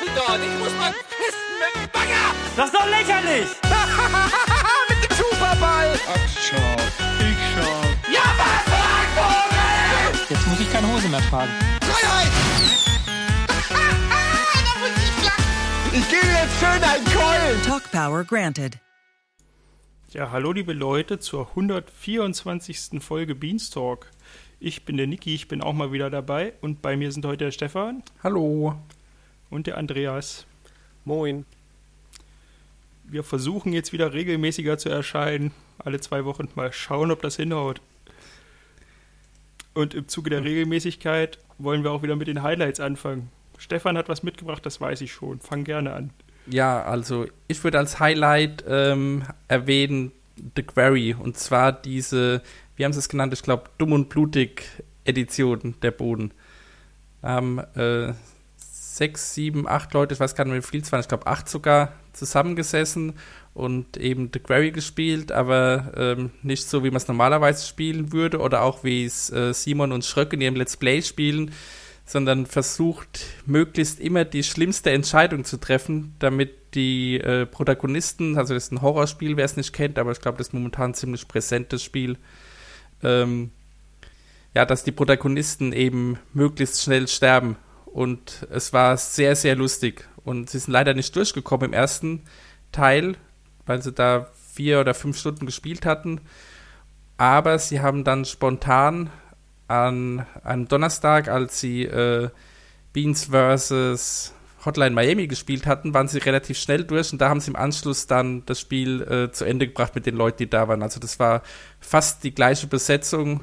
machst du dort? Ich muss mal pissen mit dem Bagger! Das ist doch lächerlich! mit dem Superball! Ach, schau. Ich schau. Ja, was, Vogel? Jetzt muss ich keine Hose mehr tragen. Freiheit! Ich gebe jetzt schön einen Keulen! Talk Power granted. Ja, hallo liebe Leute zur 124. Folge Beanstalk. Ich bin der Niki, ich bin auch mal wieder dabei und bei mir sind heute der Stefan Hallo. Und der Andreas. Moin. Wir versuchen jetzt wieder regelmäßiger zu erscheinen, alle zwei Wochen mal schauen, ob das hinhaut. Und im Zuge der Regelmäßigkeit wollen wir auch wieder mit den Highlights anfangen. Stefan hat was mitgebracht, das weiß ich schon. Fang gerne an. Ja, also ich würde als Highlight ähm, erwähnen The Quarry und zwar diese, wie haben sie es genannt, ich glaube, Dumm und Blutig Edition der Boden. Haben äh, sechs, sieben, acht Leute, ich weiß gar nicht, wie viel es waren, ich glaube acht sogar, zusammengesessen und eben The Quarry gespielt, aber ähm, nicht so, wie man es normalerweise spielen würde oder auch wie es äh, Simon und Schröck in ihrem Let's Play spielen, sondern versucht möglichst immer die schlimmste Entscheidung zu treffen, damit die äh, Protagonisten, also das ist ein Horrorspiel, wer es nicht kennt, aber ich glaube, das ist momentan ein ziemlich präsentes Spiel, ähm, ja, dass die Protagonisten eben möglichst schnell sterben. Und es war sehr, sehr lustig. Und sie sind leider nicht durchgekommen im ersten Teil, weil sie da vier oder fünf Stunden gespielt hatten. Aber sie haben dann spontan an einem Donnerstag, als sie äh, Beans vs. Hotline Miami gespielt hatten, waren sie relativ schnell durch und da haben sie im Anschluss dann das Spiel äh, zu Ende gebracht mit den Leuten, die da waren. Also das war fast die gleiche Besetzung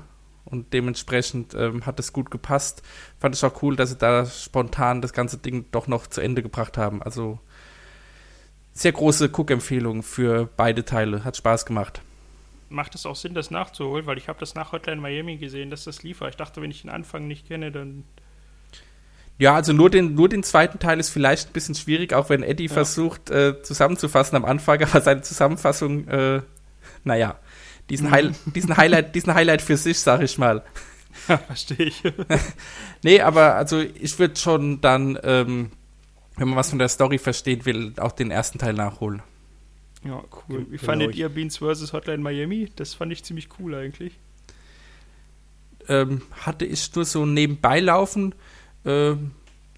und dementsprechend ähm, hat es gut gepasst. Fand ich auch cool, dass sie da spontan das ganze Ding doch noch zu Ende gebracht haben. Also sehr große Cook-Empfehlung für beide Teile. Hat Spaß gemacht. Macht es auch Sinn, das nachzuholen? Weil ich habe das nach Hotline Miami gesehen, dass das liefert. Ich dachte, wenn ich den Anfang nicht kenne, dann Ja, also nur den, nur den zweiten Teil ist vielleicht ein bisschen schwierig, auch wenn Eddie Ja. versucht äh, zusammenzufassen am Anfang, aber seine Zusammenfassung, äh, naja, diesen, Heil, diesen, Highlight, diesen Highlight für sich, sag ich mal. verstehe ich. Nee, aber also ich würde schon dann, ähm, wenn man was von der Story verstehen will, auch den ersten Teil nachholen. Ja, cool. Wie Genau, fandet ich- ihr Beans vs. Hotline Miami? Das fand ich ziemlich cool eigentlich. ähm, hatte ich nur so nebenbei laufen. Äh,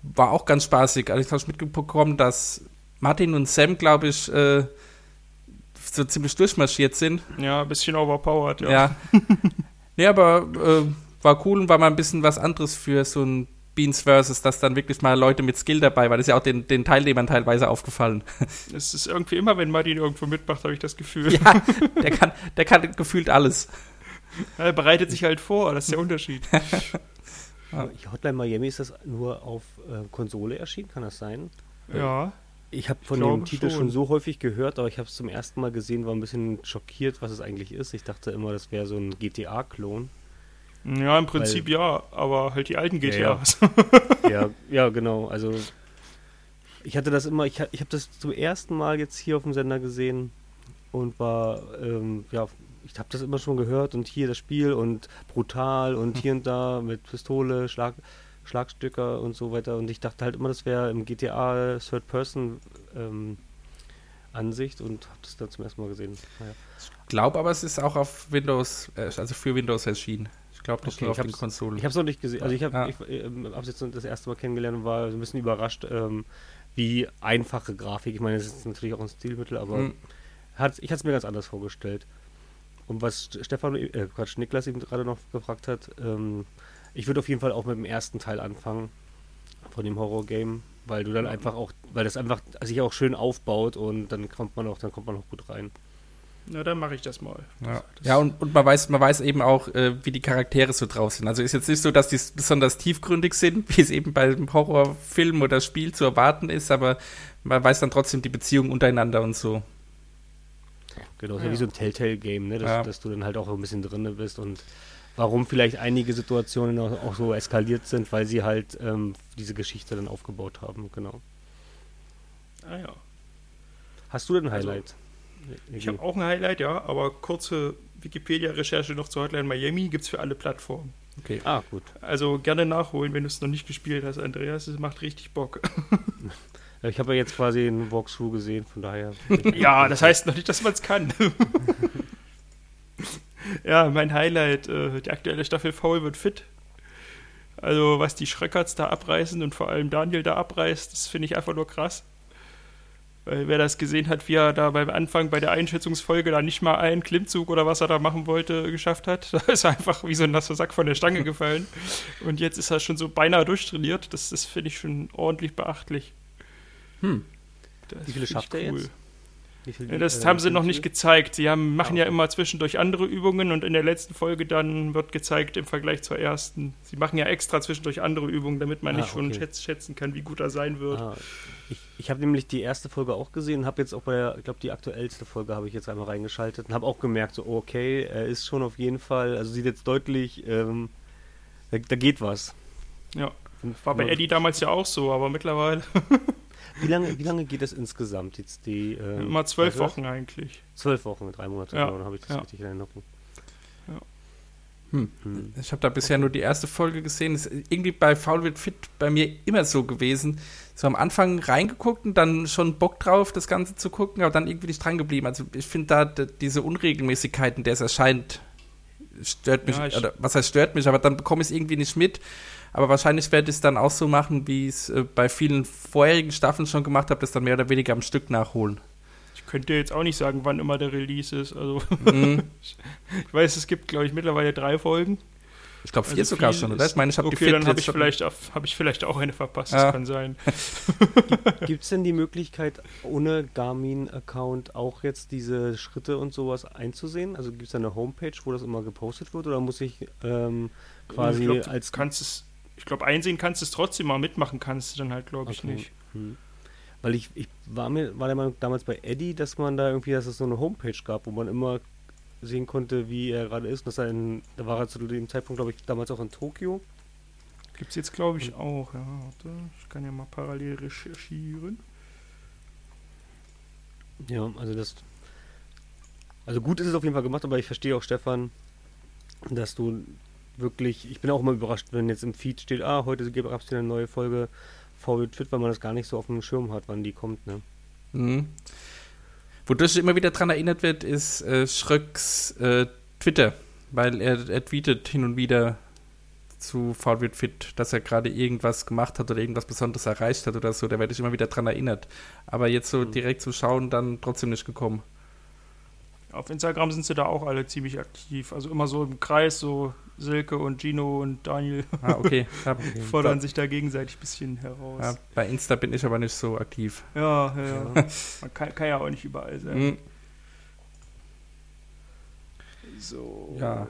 war auch ganz spaßig. Also ich habe mitbekommen, dass Martin und Sam, glaube ich, äh, so ziemlich durchmarschiert sind. Ja, ein bisschen overpowered, ja. Ja. nee, aber äh, war cool und war mal ein bisschen was anderes für so ein Beans Versus, dass dann wirklich mal Leute mit Skill dabei waren. Das ist ja auch den, den Teilnehmern teilweise aufgefallen. Es ist irgendwie immer, wenn Martin irgendwo mitmacht, habe ich das Gefühl. ja, der kann, der kann gefühlt alles. Er bereitet sich halt vor, das ist der Unterschied. Hotline Miami ist das nur auf äh, Konsole erschienen, kann das sein? ja. Ich habe von glaube dem Titel schon. schon so häufig gehört, aber ich habe es zum ersten Mal gesehen, war ein bisschen schockiert, was es eigentlich ist. Ich dachte immer, das wäre so ein GTA-Klon. Ja, im Prinzip ja, aber halt die alten Ja, ja. GTAs. ja, ja, genau. Also ich hatte das immer, ich, ich habe das zum ersten Mal jetzt hier auf dem Sender gesehen und war, ähm, ja, ich habe das immer schon gehört und hier das Spiel und brutal und hier und da mit Pistole, Schlag, Schlagstücker und so weiter und ich dachte halt immer, das wäre im GTA Third Person ähm, Ansicht und habe das dann zum ersten Mal gesehen. Naja. Glaube aber, es ist auch auf Windows, äh, also für Windows erschienen. Ich glaube nicht Okay, nur auf ich den Konsolen. Ich habe es noch nicht gesehen. Also ich habe Ja. ich, ähm, jetzt das erste Mal kennengelernt und war ein bisschen überrascht, ähm, wie einfache Grafik. Ich meine, es ist natürlich auch ein Stilmittel, aber Mhm. hat, ich hatte es mir ganz anders vorgestellt. Und was St- Stefan, äh, Quatsch, Niklas eben gerade noch gefragt hat, ähm, ich würde auf jeden Fall auch mit dem ersten Teil anfangen von dem Horror-Game, weil du dann einfach auch, weil das einfach sich auch schön aufbaut und dann kommt man auch, dann kommt man auch gut rein. Na, dann mache ich das mal. Ja, Das- ja und, und man weiß, man weiß eben auch, äh, wie die Charaktere so drauf sind. Also ist jetzt nicht so, dass die besonders tiefgründig sind, wie es eben bei einem Horrorfilm oder Spiel zu erwarten ist, aber man weiß dann trotzdem die Beziehung untereinander und so. Genau, ist ja. Wie so ein Telltale-Game, ne? dass, Ja. dass du dann halt auch ein bisschen drinne bist und warum vielleicht einige Situationen auch, auch so eskaliert sind, weil sie halt ähm, diese Geschichte dann aufgebaut haben, genau. Ah ja. Hast du denn ein Also, Highlight? Ich habe auch ein Highlight, ja, aber kurze Wikipedia-Recherche noch zu Hotline Miami gibt es für alle Plattformen. Okay. Ah, gut. Also gerne nachholen, wenn du es noch nicht gespielt hast, Andreas. Es macht richtig Bock. Ich habe ja jetzt quasi einen Walkthrough gesehen, von daher. Ja, das heißt noch nicht, dass man es kann. ja, mein Highlight, äh, die aktuelle Staffel Foul wird fit. Also, was die Schreckerts da abreißen und vor allem Daniel da abreißt, das finde ich einfach nur krass. Weil wer das gesehen hat, wie er da beim Anfang bei der Einschätzungsfolge da nicht mal einen Klimmzug oder was er da machen wollte, geschafft hat, da ist er einfach wie so ein nasser Sack von der Stange gefallen. Und jetzt ist er schon so beinahe durchtrainiert. Das, das finde ich schon ordentlich beachtlich. Hm. Das Wie viele schafft er jetzt? Ja, das äh, haben sie noch nicht gezeigt. Sie haben, machen Ah, ja okay. immer zwischendurch andere Übungen und in der letzten Folge dann wird gezeigt im Vergleich zur ersten. Sie machen ja extra zwischendurch andere Übungen, damit man Ah, nicht schon okay. schätz, schätzen kann, wie gut er sein wird. Ah, ich ich habe nämlich die erste Folge auch gesehen und habe jetzt auch bei der, ich glaube, die aktuellste Folge habe ich jetzt einmal reingeschaltet und habe auch gemerkt, so, okay, er ist schon auf jeden Fall, also sieht jetzt deutlich, ähm, da, da geht was. Ja. War bei Eddie damals ja auch so, aber mittlerweile Wie lange, wie lange geht es insgesamt jetzt die? ähm, immer zwölf Folge? Wochen eigentlich. Zwölf Wochen, drei Monate, Ja, genau, dann habe ich das ja. richtig in Erinnerung. Hm. Hm. Ich habe da bisher nur die erste Folge gesehen. Ist irgendwie bei Foul wird fit bei mir immer so gewesen. So am Anfang reingeguckt und dann schon Bock drauf, das Ganze zu gucken, aber dann irgendwie nicht dran geblieben. Also ich finde da diese Unregelmäßigkeiten, der es erscheint, stört mich. Ja, oder was heißt stört mich, aber dann bekomme ich es irgendwie nicht mit. Aber wahrscheinlich werde ich es dann auch so machen, wie ich es äh, bei vielen vorherigen Staffeln schon gemacht habe, das dann mehr oder weniger am Stück nachholen. Ich könnte jetzt auch nicht sagen, wann immer der Release ist. Also Mhm. ich weiß, es gibt, glaube ich, mittlerweile drei Folgen. Ich glaube, vier Also sogar schon, oder? Ich meine, ich habe die Okay, vierte dann habe ich, vielleicht auf- hab ich vielleicht auch eine verpasst. Ja. Das kann sein. Gibt es denn die Möglichkeit, ohne Garmin-Account auch jetzt diese Schritte und sowas einzusehen? Also gibt es da eine Homepage, wo das immer gepostet wird oder muss ich ähm, quasi ich glaub, du als kannst es, ich glaube, einsehen kannst du es trotzdem mal mitmachen, kannst du dann halt, glaube ich, Okay. nicht. Hm. Weil ich, ich war mir war der Meinung damals bei Eddie, dass man da irgendwie, dass es so eine Homepage gab, wo man immer sehen konnte, wie er gerade ist. Und dass er in, da war er zu dem Zeitpunkt, glaube ich, damals auch in Tokio. Gibt es jetzt, glaube ich, auch. Ja, warte, ich kann ja mal parallel recherchieren. Ja, also das. Also gut ist es auf jeden Fall gemacht, aber ich verstehe auch Stefan, dass du wirklich. Ich bin auch immer überrascht, wenn jetzt im Feed steht, ah, heute gab es wieder eine neue Folge VW Fit, weil man das gar nicht so auf dem Schirm hat, wann die kommt, ne? Mhm. Wodurch immer wieder dran erinnert wird, ist äh, Schröcks äh, Twitter, weil er, er tweetet hin und wieder zu wird fit, dass er gerade irgendwas gemacht hat oder irgendwas Besonderes erreicht hat oder so. Da werde ich immer wieder dran erinnert. Aber jetzt so Mhm. direkt zu schauen, dann trotzdem nicht gekommen. Auf Instagram sind sie da auch alle ziemlich aktiv. Also immer so im Kreis, so Silke und Gino und Daniel Ah, okay. Ja, fordern sich da gegenseitig ein bisschen heraus. ja, bei Insta bin ich aber nicht so aktiv. Ja, ja, ja. Man kann, kann ja auch nicht überall sein. Mhm. So. Ja.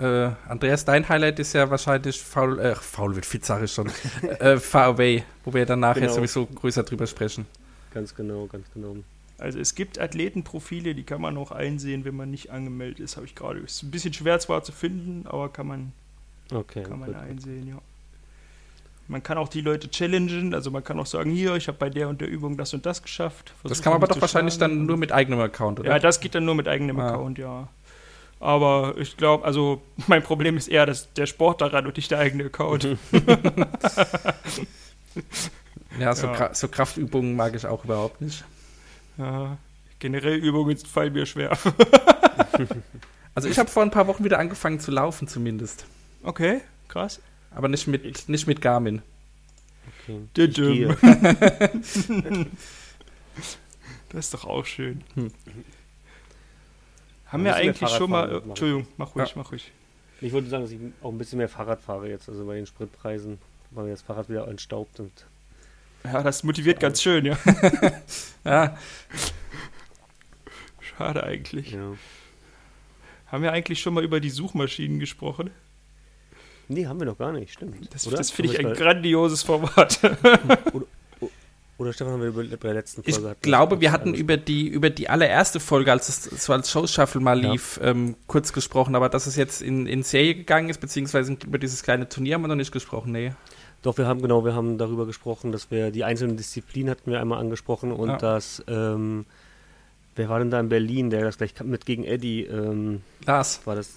Äh, Andreas, dein Highlight ist ja wahrscheinlich Foul, äh, Foul wird fit, sage ich schon. äh, Far Away, wo wir dann nachher Genau. sowieso größer drüber sprechen. Ganz genau, ganz genau. Also es gibt Athletenprofile, die kann man auch einsehen, wenn man nicht angemeldet ist, habe ich gerade. Ist ein bisschen schwer zwar zu finden, aber kann man, Okay. kann man gut. einsehen, ja. Man kann auch die Leute challengen, also man kann auch sagen, hier, ich habe bei der und der Übung das und das geschafft. Das Versuchen kann man aber doch wahrscheinlich schlagen. dann nur mit eigenem Account, oder? Ja, das geht dann nur mit eigenem Ah. Account, ja. Aber ich glaube, also mein Problem ist eher dass der Sport daran und nicht der eigene Account. ja, so, Ja. Kra so Kraftübungen mag ich auch überhaupt nicht. Ja, generell Übungen fallen mir schwer. Also ich habe vor ein paar Wochen wieder angefangen zu laufen zumindest. Okay, krass. Aber nicht mit, nicht mit Garmin. Okay. Ich. Das ist doch auch schön. Hm. Haben wir eigentlich schon mal. Äh, Entschuldigung, mach ruhig, Ja. mach ruhig. Ich wollte sagen, dass ich auch ein bisschen mehr Fahrrad fahre jetzt, also bei den Spritpreisen, weil mir das Fahrrad wieder entstaubt und Ja, das motiviert ganz schön, ja. Ja, Schade eigentlich. ja. Haben wir eigentlich schon mal über die Suchmaschinen gesprochen? Nee, haben wir noch gar nicht, stimmt. Das, Oder? das finde ich ein grandioses Format. Oder Stefan haben wir über, bei der letzten ich Folge hatten glaube, wir hatten über die, über die allererste Folge, als es so als Show-Shuffle mal Ja. lief, ähm, kurz gesprochen, aber dass es jetzt in, in Serie gegangen ist, beziehungsweise über dieses kleine Turnier haben wir noch nicht gesprochen, nee. Doch, wir haben genau, wir haben darüber gesprochen, dass wir die einzelnen Disziplinen hatten wir einmal angesprochen und Ja. dass ähm, wer war denn da in Berlin, der das gleich mit gegen Eddie ähm, Lars. war das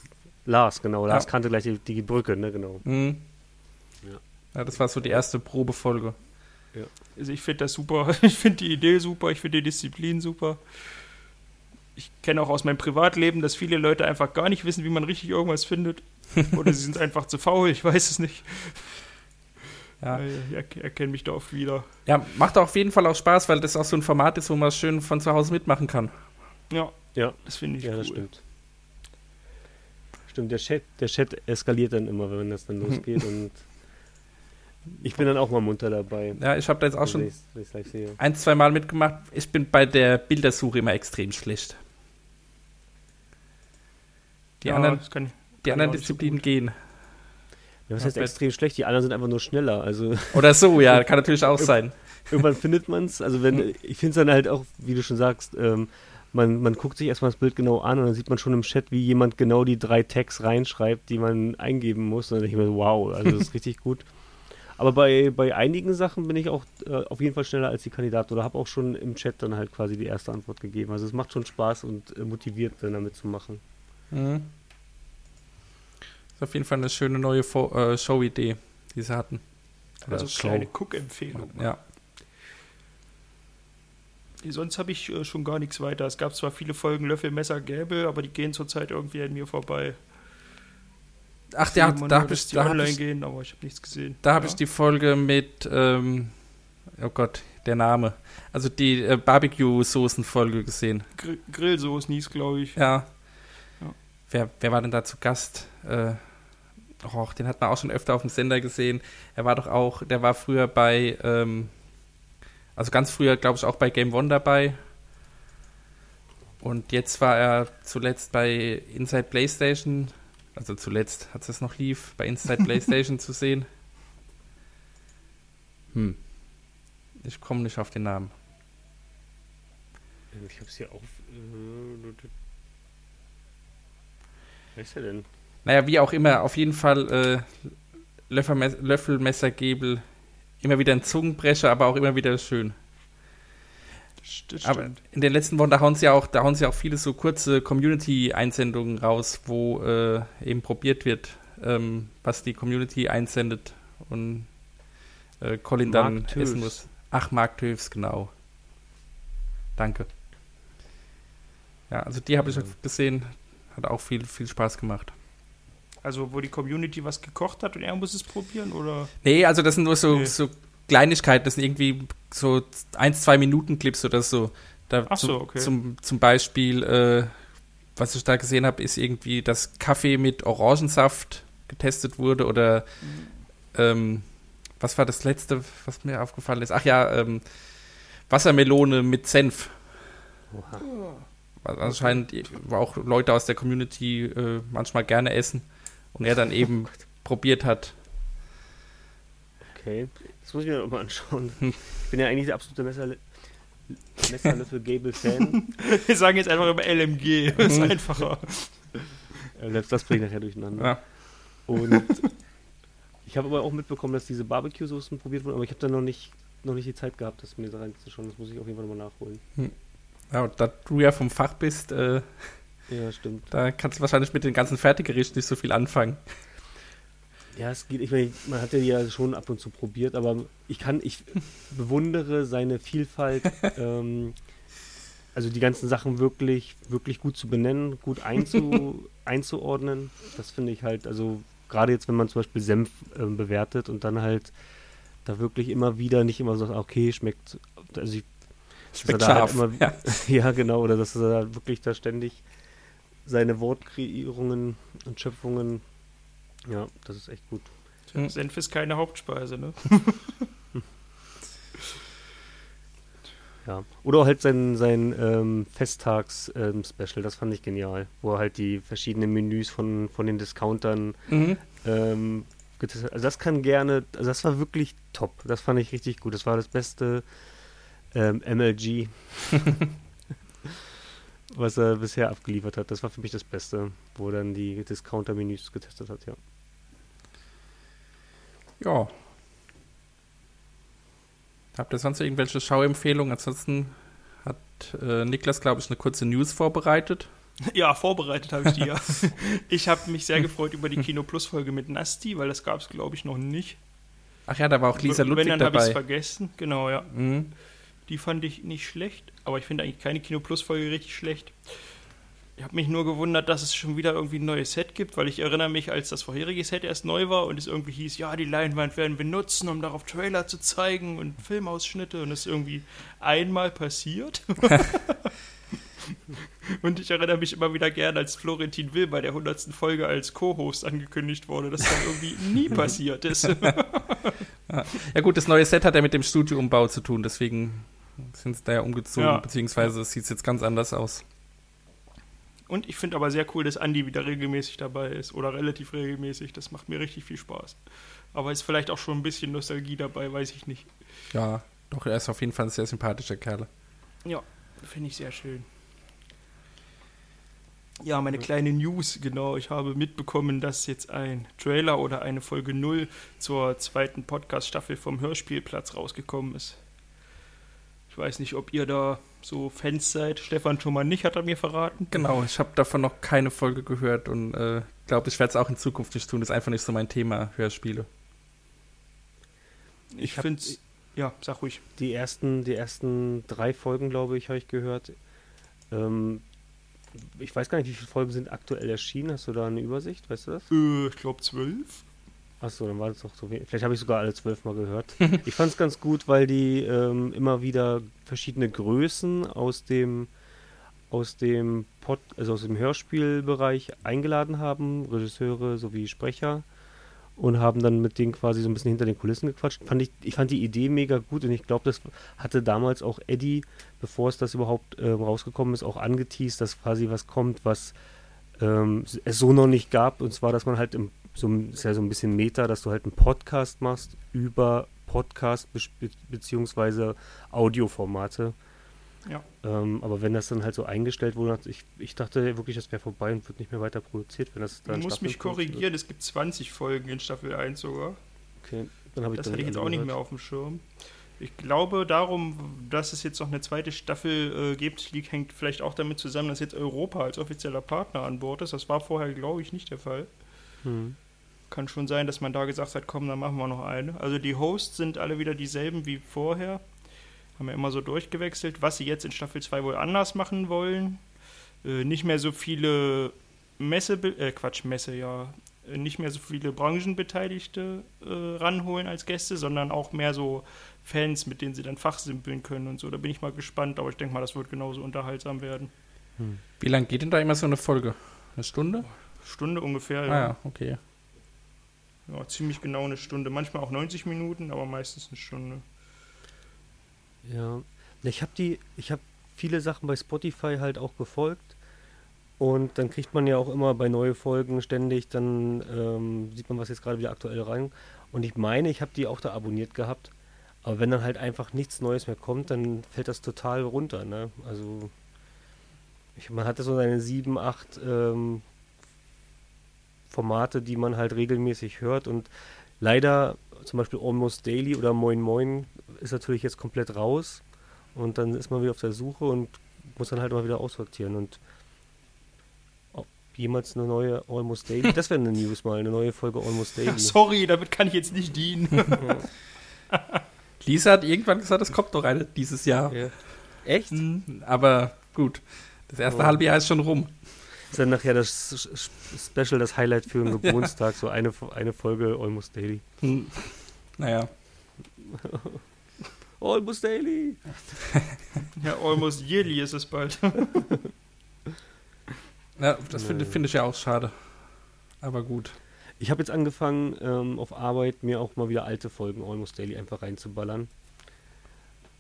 Lars, genau. Lars Ja. kannte gleich die, die Brücke, ne, genau. Mhm. Ja. Ja, das war so die erste Probefolge. Also ich finde das super. Ich finde die Idee super. Ich finde die Disziplin super. Ich kenne auch aus meinem Privatleben, dass viele Leute einfach gar nicht wissen, wie man richtig irgendwas findet. Oder sie sind einfach zu faul. Ich weiß es nicht. Ja. Ich er- erkenne mich da oft wieder. ja, macht auf jeden Fall auch Spaß, weil das auch so ein Format ist, wo man schön von zu Hause mitmachen kann. Ja, Ja, das finde ich ja, cool. das stimmt. Stimmt, der Chat, der Chat eskaliert dann immer, wenn das dann losgeht und ich bin dann auch mal munter dabei. Ja, ich habe da jetzt auch schon live sehe. ein, zwei Mal mitgemacht. Ich bin bei der Bildersuche immer extrem schlecht. Die ja, anderen, die kann anderen so Disziplinen gut. gehen. Ja, was heißt bei- extrem schlecht? Die anderen sind einfach nur schneller. Also Oder so, ja, kann natürlich auch sein. irgendwann findet man es. Also wenn, ich finde es dann halt auch, wie du schon sagst, ähm, man, man guckt sich erstmal das Bild genau an und dann sieht man schon im Chat, wie jemand genau die drei Tags reinschreibt, die man eingeben muss. Und dann denke ich mir, so, wow, also das ist richtig gut. Aber bei, bei einigen Sachen bin ich auch äh, auf jeden Fall schneller als die Kandidaten oder habe auch schon im Chat dann halt quasi die erste Antwort gegeben. Also es macht schon Spaß und äh, motiviert dann damit zu machen. Mhm. Ist auf jeden Fall eine schöne neue Fo äh, Show-Idee, die sie hatten. Oder Also Show. kleine Cook-Empfehlung. Ja. Sonst habe ich äh, schon gar nichts weiter. Es gab zwar viele Folgen Löffel, Messer, Gäbel, aber die gehen zurzeit irgendwie an mir vorbei. Ach, der, immer da habe ich, die da hab online ich, gehen, aber ich habe nichts gesehen. da hab Ja. ich die Folge mit, ähm, oh Gott, der Name. Also die äh, Barbecue-Soßen-Folge gesehen. Grill Grillsoßen hieß, glaube ich. Ja. Ja. Wer, wer war denn da zu Gast? Äh, och, den hat man auch schon öfter auf dem Sender gesehen. Er war doch auch, der war früher bei, ähm, also ganz früher, glaube ich, auch bei Game One dabei. Und jetzt war er zuletzt bei Inside PlayStation, also zuletzt, als es noch lief, bei Inside PlayStation zu sehen. Hm. Ich komme nicht auf den Namen. Ich habe es hier auf. Äh, wer ist der denn? Naja, wie auch immer, auf jeden Fall äh, Löffel, Löffel, Messer, Gabel, immer wieder ein Zungenbrecher, aber auch immer wieder schön. Das Aber stimmt. in den letzten Wochen, da hauen sie ja auch, da hauen sie auch viele so kurze Community-Einsendungen raus, wo äh, eben probiert wird, ähm, was die Community einsendet und äh, Colin dann Mark Tövs. essen muss. Ach, Mark Tövs, genau. Danke. Ja, also die habe ich Ja. gesehen, hat auch viel, viel Spaß gemacht. Also, wo die Community was gekocht hat und er muss es probieren, oder? Nee, also das sind nur so, Nee. so Kleinigkeiten, das sind irgendwie so ein, zwei Minuten Clips oder so. Da Ach so, zum, okay. Zum, zum Beispiel, äh, was ich da gesehen habe, ist irgendwie, dass Kaffee mit Orangensaft getestet wurde oder ähm, was war das letzte, was mir aufgefallen ist? Ach ja, ähm, Wassermelone mit Senf. Oha. Was anscheinend wo auch Leute aus der Community äh, manchmal gerne essen und er dann eben probiert hat. Okay, das muss ich mir noch mal anschauen. Ich bin ja eigentlich der absolute Messer Messerlöffel Gable-Fan. Wir sagen jetzt einfach immer LMG. Das ist Mhm. einfacher. Selbst das bringt nachher durcheinander. Ja. Und ich habe aber auch mitbekommen, dass diese Barbecue-Soßen probiert wurden, aber ich habe da noch nicht, noch nicht die Zeit gehabt, das mir da reinzuschauen. Das muss ich auf jeden Fall nochmal nachholen. Ja, und da du ja vom Fach bist, äh, Ja, stimmt. da kannst du wahrscheinlich mit den ganzen Fertiggerichten nicht so viel anfangen. Ja, es geht. Ich meine, man hat ja schon ab und zu probiert, aber ich kann, ich bewundere seine Vielfalt, ähm, also die ganzen Sachen wirklich, wirklich gut zu benennen, gut einzu, einzuordnen. Das finde ich halt, also gerade jetzt, wenn man zum Beispiel Senf ähm, bewertet und dann halt da wirklich immer wieder nicht immer so, sagt, okay, schmeckt, also ich, Schmeckt da halt scharf. immer- ja. ja, genau, oder dass er da wirklich da ständig seine Wortkreierungen und Schöpfungen, ja, das ist echt gut. Hm. Senf ist keine Hauptspeise, ne? Ja. Oder halt sein, sein ähm, Festtags-Special, das fand ich genial, wo er halt die verschiedenen Menüs von, von den Discountern Mhm. ähm, getestet hat. Also das kann gerne, also das war wirklich top. Das fand ich richtig gut. Das war das beste ähm, MLG, was er bisher abgeliefert hat. Das war für mich das Beste, wo er dann die Discounter-Menüs getestet hat, ja. Ja. Habt ihr sonst irgendwelche Schauempfehlungen? Ansonsten hat äh, Niklas, glaube ich, eine kurze News vorbereitet. Ja, vorbereitet habe ich die ja. Ich habe mich sehr gefreut über die Kino Plus Folge mit Nasti, weil das gab es, glaube ich, noch nicht. Ach ja, da war auch Lisa Ludwig Wenn, dann habe ich es vergessen. Genau, ja. Mhm. Die fand ich nicht schlecht, aber ich finde eigentlich keine Kino Plus Folge richtig schlecht. Ich habe mich nur gewundert, dass es schon wieder irgendwie ein neues Set gibt, weil ich erinnere mich, als das vorherige Set erst neu war und es irgendwie hieß, ja, die Leinwand werden wir nutzen, um darauf Trailer zu zeigen und Filmausschnitte und es ist irgendwie einmal passiert. und ich erinnere mich immer wieder gern, als Florentin Will bei der 100. Folge als Co-Host angekündigt wurde, dass das irgendwie nie passiert ist. Ja gut, das neue Set hat ja mit dem Studioumbau zu tun, deswegen sind sie da ja umgezogen, Ja. beziehungsweise sieht es jetzt ganz anders aus. Und ich finde aber sehr cool, dass Andi wieder regelmäßig dabei ist oder relativ regelmäßig. Das macht mir richtig viel Spaß. Aber ist vielleicht auch schon ein bisschen Nostalgie dabei, weiß ich nicht. Ja, doch, er ist auf jeden Fall ein sehr sympathischer Kerl. Ja, finde ich sehr schön. Ja, meine kleine News, genau. Ich habe mitbekommen, dass jetzt ein Trailer oder eine Folge 0 zur zweiten Podcast-Staffel vom Hörspielplatz rausgekommen ist. Ich weiß nicht, ob ihr da so Fans seid. Stefan schon mal nicht, hat er mir verraten. Genau, ich habe davon noch keine Folge gehört und äh, glaube, ich werde es auch in Zukunft nicht tun. Das ist einfach nicht so mein Thema, Hörspiele. Ich, Ich finde Ja, sag ruhig. Die ersten, die ersten drei Folgen, glaube ich, habe ich gehört. Ähm, ich weiß gar nicht, wie viele Folgen sind aktuell erschienen. Hast du da eine Übersicht? Weißt du das? Äh, ich glaube zwölf. Achso, dann war es doch so wenig. Vielleicht habe ich sogar alle zwölf Mal gehört. ich fand es ganz gut, weil die ähm, immer wieder verschiedene Größen aus dem aus dem Pod, also aus dem Hörspielbereich eingeladen haben, Regisseure sowie Sprecher und haben dann mit denen quasi so ein bisschen hinter den Kulissen gequatscht. Fand ich, ich fand die Idee mega gut und ich glaube, das hatte damals auch Eddie, bevor es das überhaupt ähm, rausgekommen ist, auch angeteased, dass quasi was kommt, was ähm, es so noch nicht gab. Und zwar, dass man halt im, so ist ja so ein bisschen Meta, dass du halt einen Podcast machst über Podcast be beziehungsweise Audioformate. Ja. Ähm, aber wenn das dann halt so eingestellt wurde, ich, ich dachte wirklich, das wäre vorbei und wird nicht mehr weiter produziert, wenn das Du dann musst mich Staffeln produziert korrigieren, es gibt 20 Folgen in Staffel 1 sogar. wird. Okay, dann habe ich Das dann hatte ich jetzt auch nicht mehr auf dem Schirm. Ich glaube darum, dass es jetzt noch eine zweite Staffel äh, gibt, liegt, hängt vielleicht auch damit zusammen, dass jetzt Europa als offizieller Partner an Bord ist. Das war vorher, glaube ich, nicht der Fall. Hm. Kann schon sein, dass man da gesagt hat, komm, dann machen wir noch eine. Also die Hosts sind alle wieder dieselben wie vorher. Haben ja immer so durchgewechselt. Was sie jetzt in Staffel 2 wohl anders machen wollen. Äh, nicht mehr so viele Messe, äh, Quatsch, Messe, ja. Äh, Nicht mehr so viele Branchenbeteiligte äh, ranholen als Gäste, sondern auch mehr so Fans, mit denen sie dann fachsimpeln können und so. Da bin ich mal gespannt, aber ich denke mal, das wird genauso unterhaltsam werden. Wie lange geht denn da immer so eine Folge? Eine Stunde? Stunde ungefähr, ja. Ah ja, okay. Ja, ziemlich genau eine Stunde. Manchmal auch 90 Minuten, aber meistens eine Stunde. Ja, ich habe die, ich habe viele Sachen bei Spotify halt auch gefolgt und dann kriegt man ja auch immer bei neue Folgen ständig, dann ähm, sieht man, was jetzt gerade wieder aktuell rein. Und ich meine, ich habe die auch da abonniert gehabt, aber wenn dann halt einfach nichts Neues mehr kommt, dann fällt das total runter, ne? Also ich, man hatte so seine sieben, acht ähm, Formate, die man halt regelmäßig hört und leider zum Beispiel Almost Daily oder Moin Moin ist natürlich jetzt komplett raus und dann ist man wieder auf der Suche und muss dann halt mal wieder aussortieren und ob jemals eine neue Almost Daily, das wäre eine News mal, eine neue Folge Almost Daily. Sorry, damit kann ich jetzt nicht dienen. Lisa hat irgendwann gesagt, es kommt noch eine dieses Jahr. Ja. Echt? Mhm, Aber gut, das erste Oh. halbe Jahr ist schon rum. Ist dann nachher das Special, das Highlight für den Geburtstag, so eine, eine Folge Almost Daily. Hm. Naja, Almost Daily! ja, almost yearly ist es bald. ja, das finde Nee. finde ich ja auch schade. Aber gut. Ich habe jetzt angefangen, ähm, auf Arbeit mir auch mal wieder alte Folgen Almost Daily einfach reinzuballern.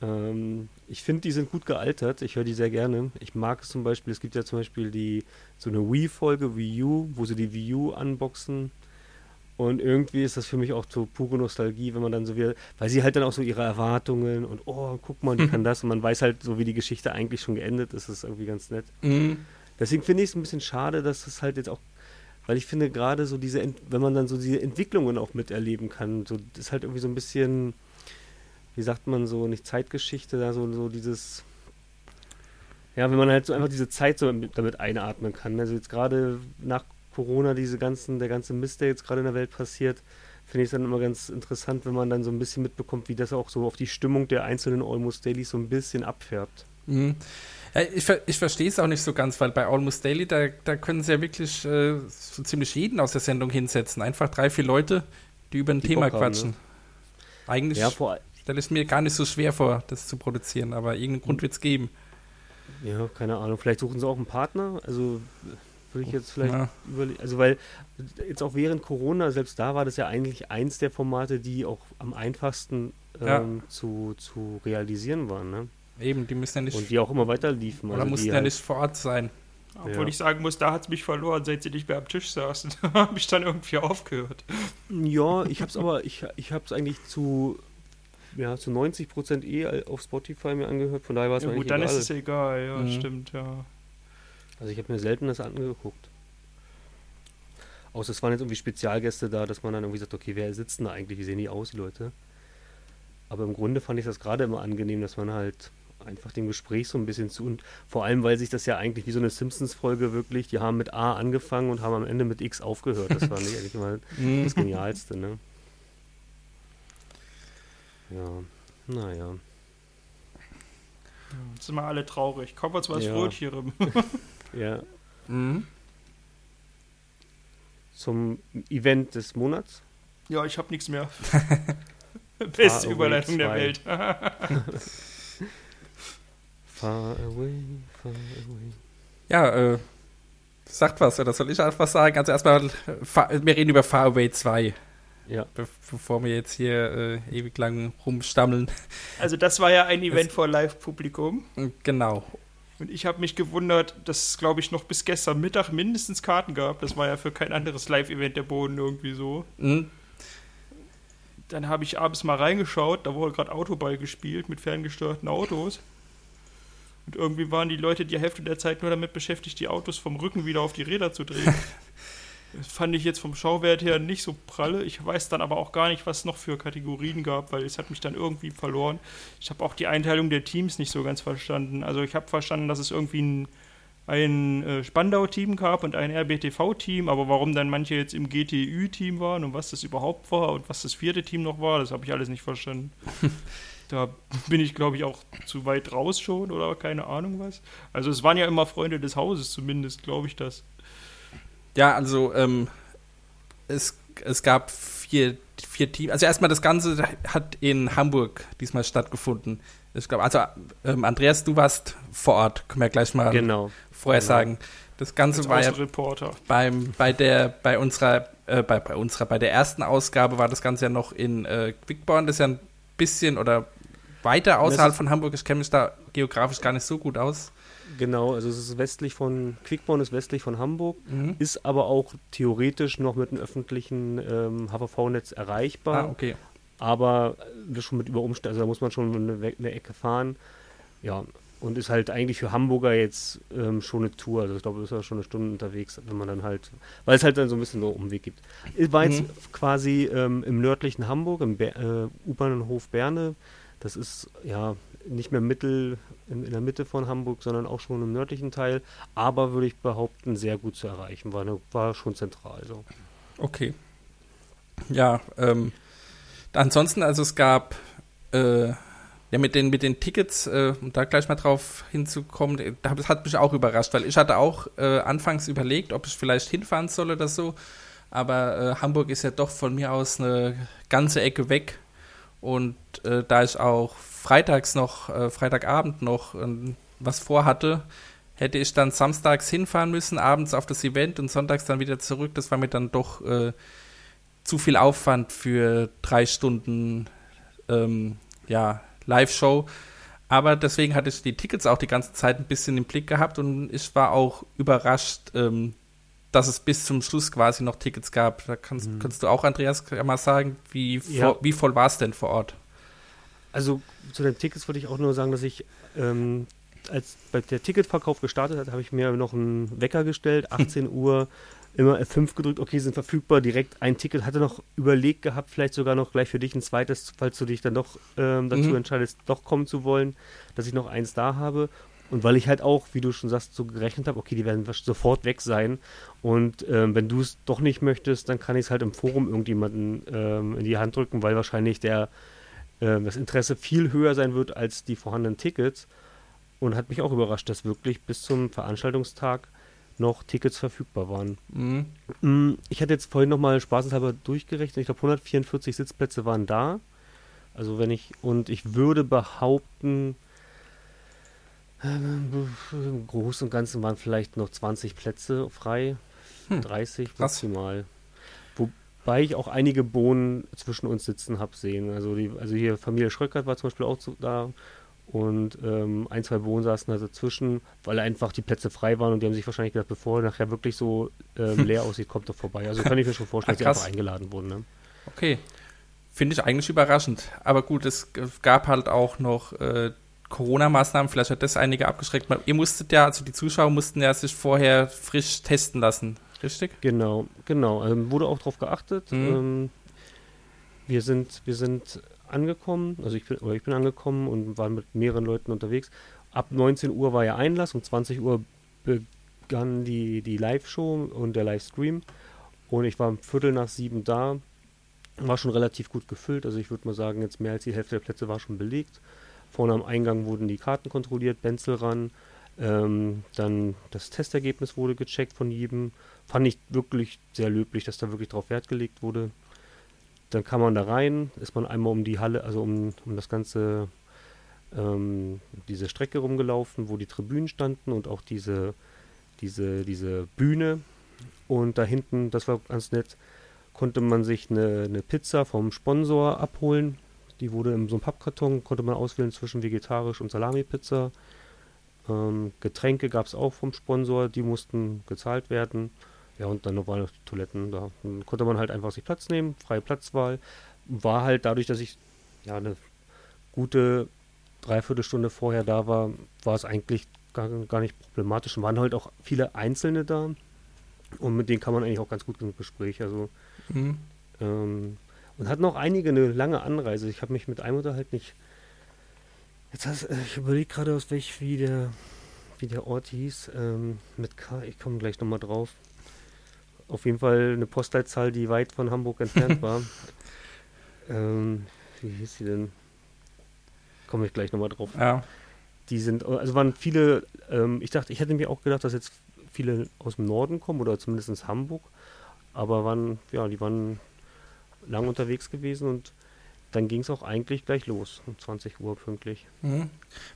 Ähm, ich finde, die sind gut gealtert. Ich höre die sehr gerne. Ich mag es zum Beispiel, es gibt ja zum Beispiel die so eine Wii-Folge, Wii U, wo sie die Wii U unboxen. Und irgendwie ist das für mich auch so pure Nostalgie, wenn man dann so wieder, weil sie halt dann auch so ihre Erwartungen und oh, guck mal, die kann das und man weiß halt so, wie die Geschichte eigentlich schon geendet ist. Das ist irgendwie ganz nett. Mhm. Deswegen finde ich es ein bisschen schade, dass es halt jetzt auch, weil ich finde gerade so diese, wenn man dann so diese Entwicklungen auch miterleben kann, so das ist halt irgendwie so ein bisschen, wie sagt man so, nicht Zeitgeschichte, da so, so dieses, Ja, wenn man halt so einfach diese Zeit so mit- damit einatmen kann. Also jetzt gerade nach Corona, diese ganzen, der ganze Mist, der jetzt gerade in der Welt passiert, finde ich es dann immer ganz interessant, wenn man dann so ein bisschen mitbekommt, wie das auch so auf die Stimmung der einzelnen Almost Dailies so ein bisschen abfärbt. Mhm. Ja, ich, ich verstehe es auch nicht so ganz, weil bei Almost Daily, da, da können sie ja wirklich äh, so ziemlich jeden aus der Sendung hinsetzen. Einfach drei, vier Leute, die über ein Die Thema Bock haben, quatschen. Eigentlich Ja, vor, stelle ich es mir gar nicht so schwer vor, das zu produzieren, aber irgendeinen Grund wird es geben. ja, keine Ahnung, vielleicht suchen sie auch einen Partner. Also würde ich jetzt vielleicht Ja. überlegen. Also weil jetzt auch während Corona, selbst da war das ja eigentlich eins der Formate, die auch am einfachsten Ja. ähm, zu, zu realisieren waren. Ne? Eben, die müssen ja nicht, Und die auch immer weiter liefen. oder also mussten die ja halt- nicht vor Ort sein. Obwohl Ja. ich sagen muss, da hat es mich verloren, seit sie nicht mehr am Tisch saßen. Da habe ich dann irgendwie aufgehört. Ja, ich hab's aber, ich, ich hab's eigentlich zu, ja, zu 90 Prozent eh auf Spotify mir angehört, von daher war es Ja, mir gut, dann egal. ist es egal, ja, Mhm. stimmt, ja. Also ich habe mir selten das angeguckt. Außer es waren jetzt irgendwie Spezialgäste da, dass man dann irgendwie sagt, okay, wer sitzt denn da eigentlich, wie sehen die aus, die Leute? Aber im Grunde fand ich das gerade immer angenehm, dass man halt einfach dem Gespräch so ein bisschen zu und vor allem, weil sich das ja eigentlich wie so eine Simpsons-Folge wirklich, die haben mit A angefangen und haben am Ende mit X aufgehört. Das fand ich eigentlich immer Mhm. das Genialste, ne? Ja, naja. Jetzt sind wir alle traurig. Kommen wir zu was Ja. Ja, Mhm. zum Event des Monats. Ja, ich habe nichts mehr. Beste Überleitung der 2. Welt. Far away, far away. Ja, äh, sagt was, oder soll ich einfach sagen? Also erstmal, wir reden über Far Away 2, Ja, be bevor wir jetzt hier äh, ewig lang rumstammeln. Also das war ja ein Event vor Live-Publikum. Genau. Und ich habe mich gewundert, dass es, glaube ich, noch bis gestern Mittag mindestens Karten gab. Das war ja für kein anderes Live-Event der Boden irgendwie so. Mhm. Dann habe ich abends mal reingeschaut, da wurde gerade Autoball gespielt mit ferngesteuerten Autos. Und irgendwie waren die Leute die Hälfte der Zeit nur damit beschäftigt, die Autos vom Rücken wieder auf die Räder zu drehen. Fand ich jetzt vom Schauwert her nicht so pralle. Ich weiß dann aber auch gar nicht, was es noch für Kategorien gab, weil es hat mich dann irgendwie verloren. Ich habe auch die Einteilung der Teams nicht so ganz verstanden. Also ich habe verstanden, dass es irgendwie ein, ein äh, Spandau-Team gab und ein RBTV-Team, aber warum dann manche jetzt im GTÜ-Team waren und was das überhaupt war und was das vierte Team noch war, das habe ich alles nicht verstanden. da bin ich, glaube ich, auch zu weit raus schon oder keine Ahnung was. Also es waren ja immer Freunde des Hauses zumindest, glaube ich das. Ja, also ähm, es, es gab vier, vier Teams. Also erstmal das Ganze hat in Hamburg diesmal stattgefunden. Ich glaube, also ähm, Andreas, du warst vor Ort, können wir gleich mal genau. vorher genau. sagen. Das Ganze Als war ja beim, bei der, bei unserer, äh, bei, bei unserer, bei der ersten Ausgabe war das Ganze ja noch in äh, Quickborn. Das ist ja ein bisschen oder weiter außerhalb von Hamburg. Ich kenne mich da geografisch gar nicht so gut aus. Genau, also es ist westlich von, Quickborn ist westlich von Hamburg, Mhm. ist aber auch theoretisch noch mit einem öffentlichen ähm, HVV-Netz erreichbar, Ah, okay. aber äh, schon mit Überumständen, also da muss man schon eine, eine Ecke fahren. Ja, und ist halt eigentlich für Hamburger jetzt ähm, schon eine Tour, also ich glaube, ist ja schon eine Stunde unterwegs, wenn man dann halt, weil es halt dann so ein bisschen so einen Umweg gibt. Es war jetzt Mhm. quasi ähm, im nördlichen Hamburg, im Ber äh, U-Bahnhof Berne, das ist ja nicht mehr mittel in, in der Mitte von Hamburg, sondern auch schon im nördlichen Teil, aber würde ich behaupten, sehr gut zu erreichen, war, eine, war schon zentral. So. Okay. Ja, ähm, ansonsten, also es gab äh, ja mit den mit den Tickets, äh, um da gleich mal drauf hinzukommen, äh, das hat mich auch überrascht, weil ich hatte auch äh, anfangs überlegt, ob ich vielleicht hinfahren soll oder so, aber äh, Hamburg ist ja doch von mir aus eine ganze Ecke weg und äh, da ich auch freitags noch, äh, Freitagabend noch ähm, was vorhatte, hätte ich dann samstags hinfahren müssen, abends auf das Event und sonntags dann wieder zurück. Das war mir dann doch äh, zu viel Aufwand für drei Stunden ähm, ja, Live-Show. Aber deswegen hatte ich die Tickets auch die ganze Zeit ein bisschen im Blick gehabt und ich war auch überrascht, ähm, dass es bis zum Schluss quasi noch Tickets gab. Da kannst, Mhm. kannst du auch, Andreas, mal sagen, wie, Ja. wie voll war es denn vor Ort? Also zu den Tickets würde ich auch nur sagen, dass ich, ähm, als bei der Ticketverkauf gestartet hat, habe ich mir noch einen Wecker gestellt, 18 Uhr, immer F5 gedrückt, okay, sind verfügbar, direkt ein Ticket, hatte noch überlegt gehabt, vielleicht sogar noch gleich für dich ein zweites, falls du dich dann doch ähm, dazu Mhm. entscheidest, doch kommen zu wollen, dass ich noch eins da habe. Und weil ich halt auch, wie du schon sagst, so gerechnet habe, okay, die werden sofort weg sein. Und ähm, wenn du es doch nicht möchtest, dann kann ich es halt im Forum irgendjemanden ähm, in die Hand drücken, weil wahrscheinlich der, äh, das Interesse viel höher sein wird als die vorhandenen Tickets. Und hat mich auch überrascht, dass wirklich bis zum Veranstaltungstag noch Tickets verfügbar waren. Mhm. Mm, Ich hatte jetzt vorhin nochmal spaßeshalber durchgerechnet. Ich glaube, 144 Sitzplätze waren da. Also wenn ich, und ich würde behaupten, im Großen und Ganzen waren vielleicht noch 20 Plätze frei. Hm, 30 krass. maximal. Wobei ich auch einige Bohnen zwischen uns sitzen habe sehen. Also, die, also hier Familie Schröckert war zum Beispiel auch so da. Und ähm, ein, zwei Bohnen saßen da dazwischen, weil einfach die Plätze frei waren und die haben sich wahrscheinlich gedacht, bevor nachher wirklich so ähm, leer aussieht, kommt doch vorbei. Also kann ich mir schon vorstellen, dass sie krass. einfach eingeladen wurden. Ne? Okay. Finde ich eigentlich überraschend. Aber gut, es gab halt auch noch äh, Corona-Maßnahmen, vielleicht hat das einige abgeschreckt. Ihr musstet ja, also die Zuschauer mussten ja sich vorher frisch testen lassen, richtig? Genau, genau. Ähm, wurde auch darauf geachtet. Mhm. Ähm, wir sind, wir sind angekommen, also ich bin, oder ich bin angekommen und war mit mehreren Leuten unterwegs. Ab 19 Uhr war ja Einlass, um 20 Uhr begann die, die Live-Show und der Livestream. Und ich war um Viertel nach sieben da. War schon relativ gut gefüllt. Also ich würde mal sagen, jetzt mehr als die Hälfte der Plätze war schon belegt. Vorne am Eingang wurden die Karten kontrolliert, Benzel ran. Ähm, dann das Testergebnis wurde gecheckt von jedem. Fand ich wirklich sehr löblich, dass da wirklich drauf Wert gelegt wurde. Dann kam man da rein, ist man einmal um die Halle, also um, um das ganze, ähm, diese Strecke rumgelaufen, wo die Tribünen standen und auch diese, diese, diese Bühne. Und da hinten, das war ganz nett, konnte man sich eine, eine Pizza vom Sponsor abholen. Die wurde in so einem Pappkarton, konnte man auswählen zwischen vegetarisch und Salami-Pizza. Ähm, Getränke gab es auch vom Sponsor, die mussten gezahlt werden. Ja, und dann waren noch die Toiletten da. Dann konnte man halt einfach sich Platz nehmen, freie Platzwahl. War halt dadurch, dass ich ja eine gute Dreiviertelstunde vorher da war, war es eigentlich gar, gar nicht problematisch. Und waren halt auch viele Einzelne da. Und mit denen kann man eigentlich auch ganz gut ins Gespräch. Also Mhm. ähm, und hatten auch einige eine lange Anreise. Ich habe mich mit einem unterhalten. Ich, jetzt hast, äh, ich überlege gerade, aus welch, wie der, wie der Ort hieß. Ähm, mit K, ich komme gleich nochmal drauf. Auf jeden Fall eine Postleitzahl, die weit von Hamburg entfernt war. ähm, wie hieß sie denn? Komme ich gleich nochmal drauf. Ja. Die sind, also waren viele, ähm, ich dachte, ich hätte mir auch gedacht, dass jetzt viele aus dem Norden kommen oder zumindest Hamburg, aber waren, ja, die waren lang unterwegs gewesen und dann ging es auch eigentlich gleich los, um 20 Uhr pünktlich. Mhm.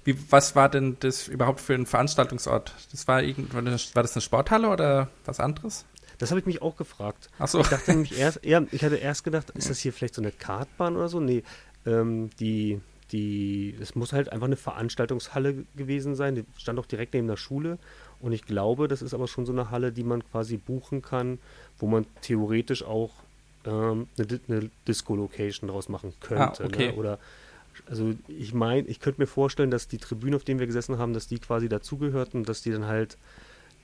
Wie, was war denn das überhaupt für ein Veranstaltungsort? Das war, irgend, war das eine Sporthalle oder was anderes? Das habe ich mich auch gefragt. Achso. Ich dachte nämlich erst, eher, ich hatte erst gedacht, ist das hier vielleicht so eine Kartbahn oder so? Nee, ähm, die, die, es muss halt einfach eine Veranstaltungshalle gewesen sein. Die stand auch direkt neben der Schule. Und ich glaube, das ist aber schon so eine Halle, die man quasi buchen kann, wo man theoretisch auch ähm, eine, eine Disco-Location draus machen könnte. Ah, okay. ne? Oder also ich meine, ich könnte mir vorstellen, dass die Tribüne, auf denen wir gesessen haben, dass die quasi dazugehörten, dass die dann halt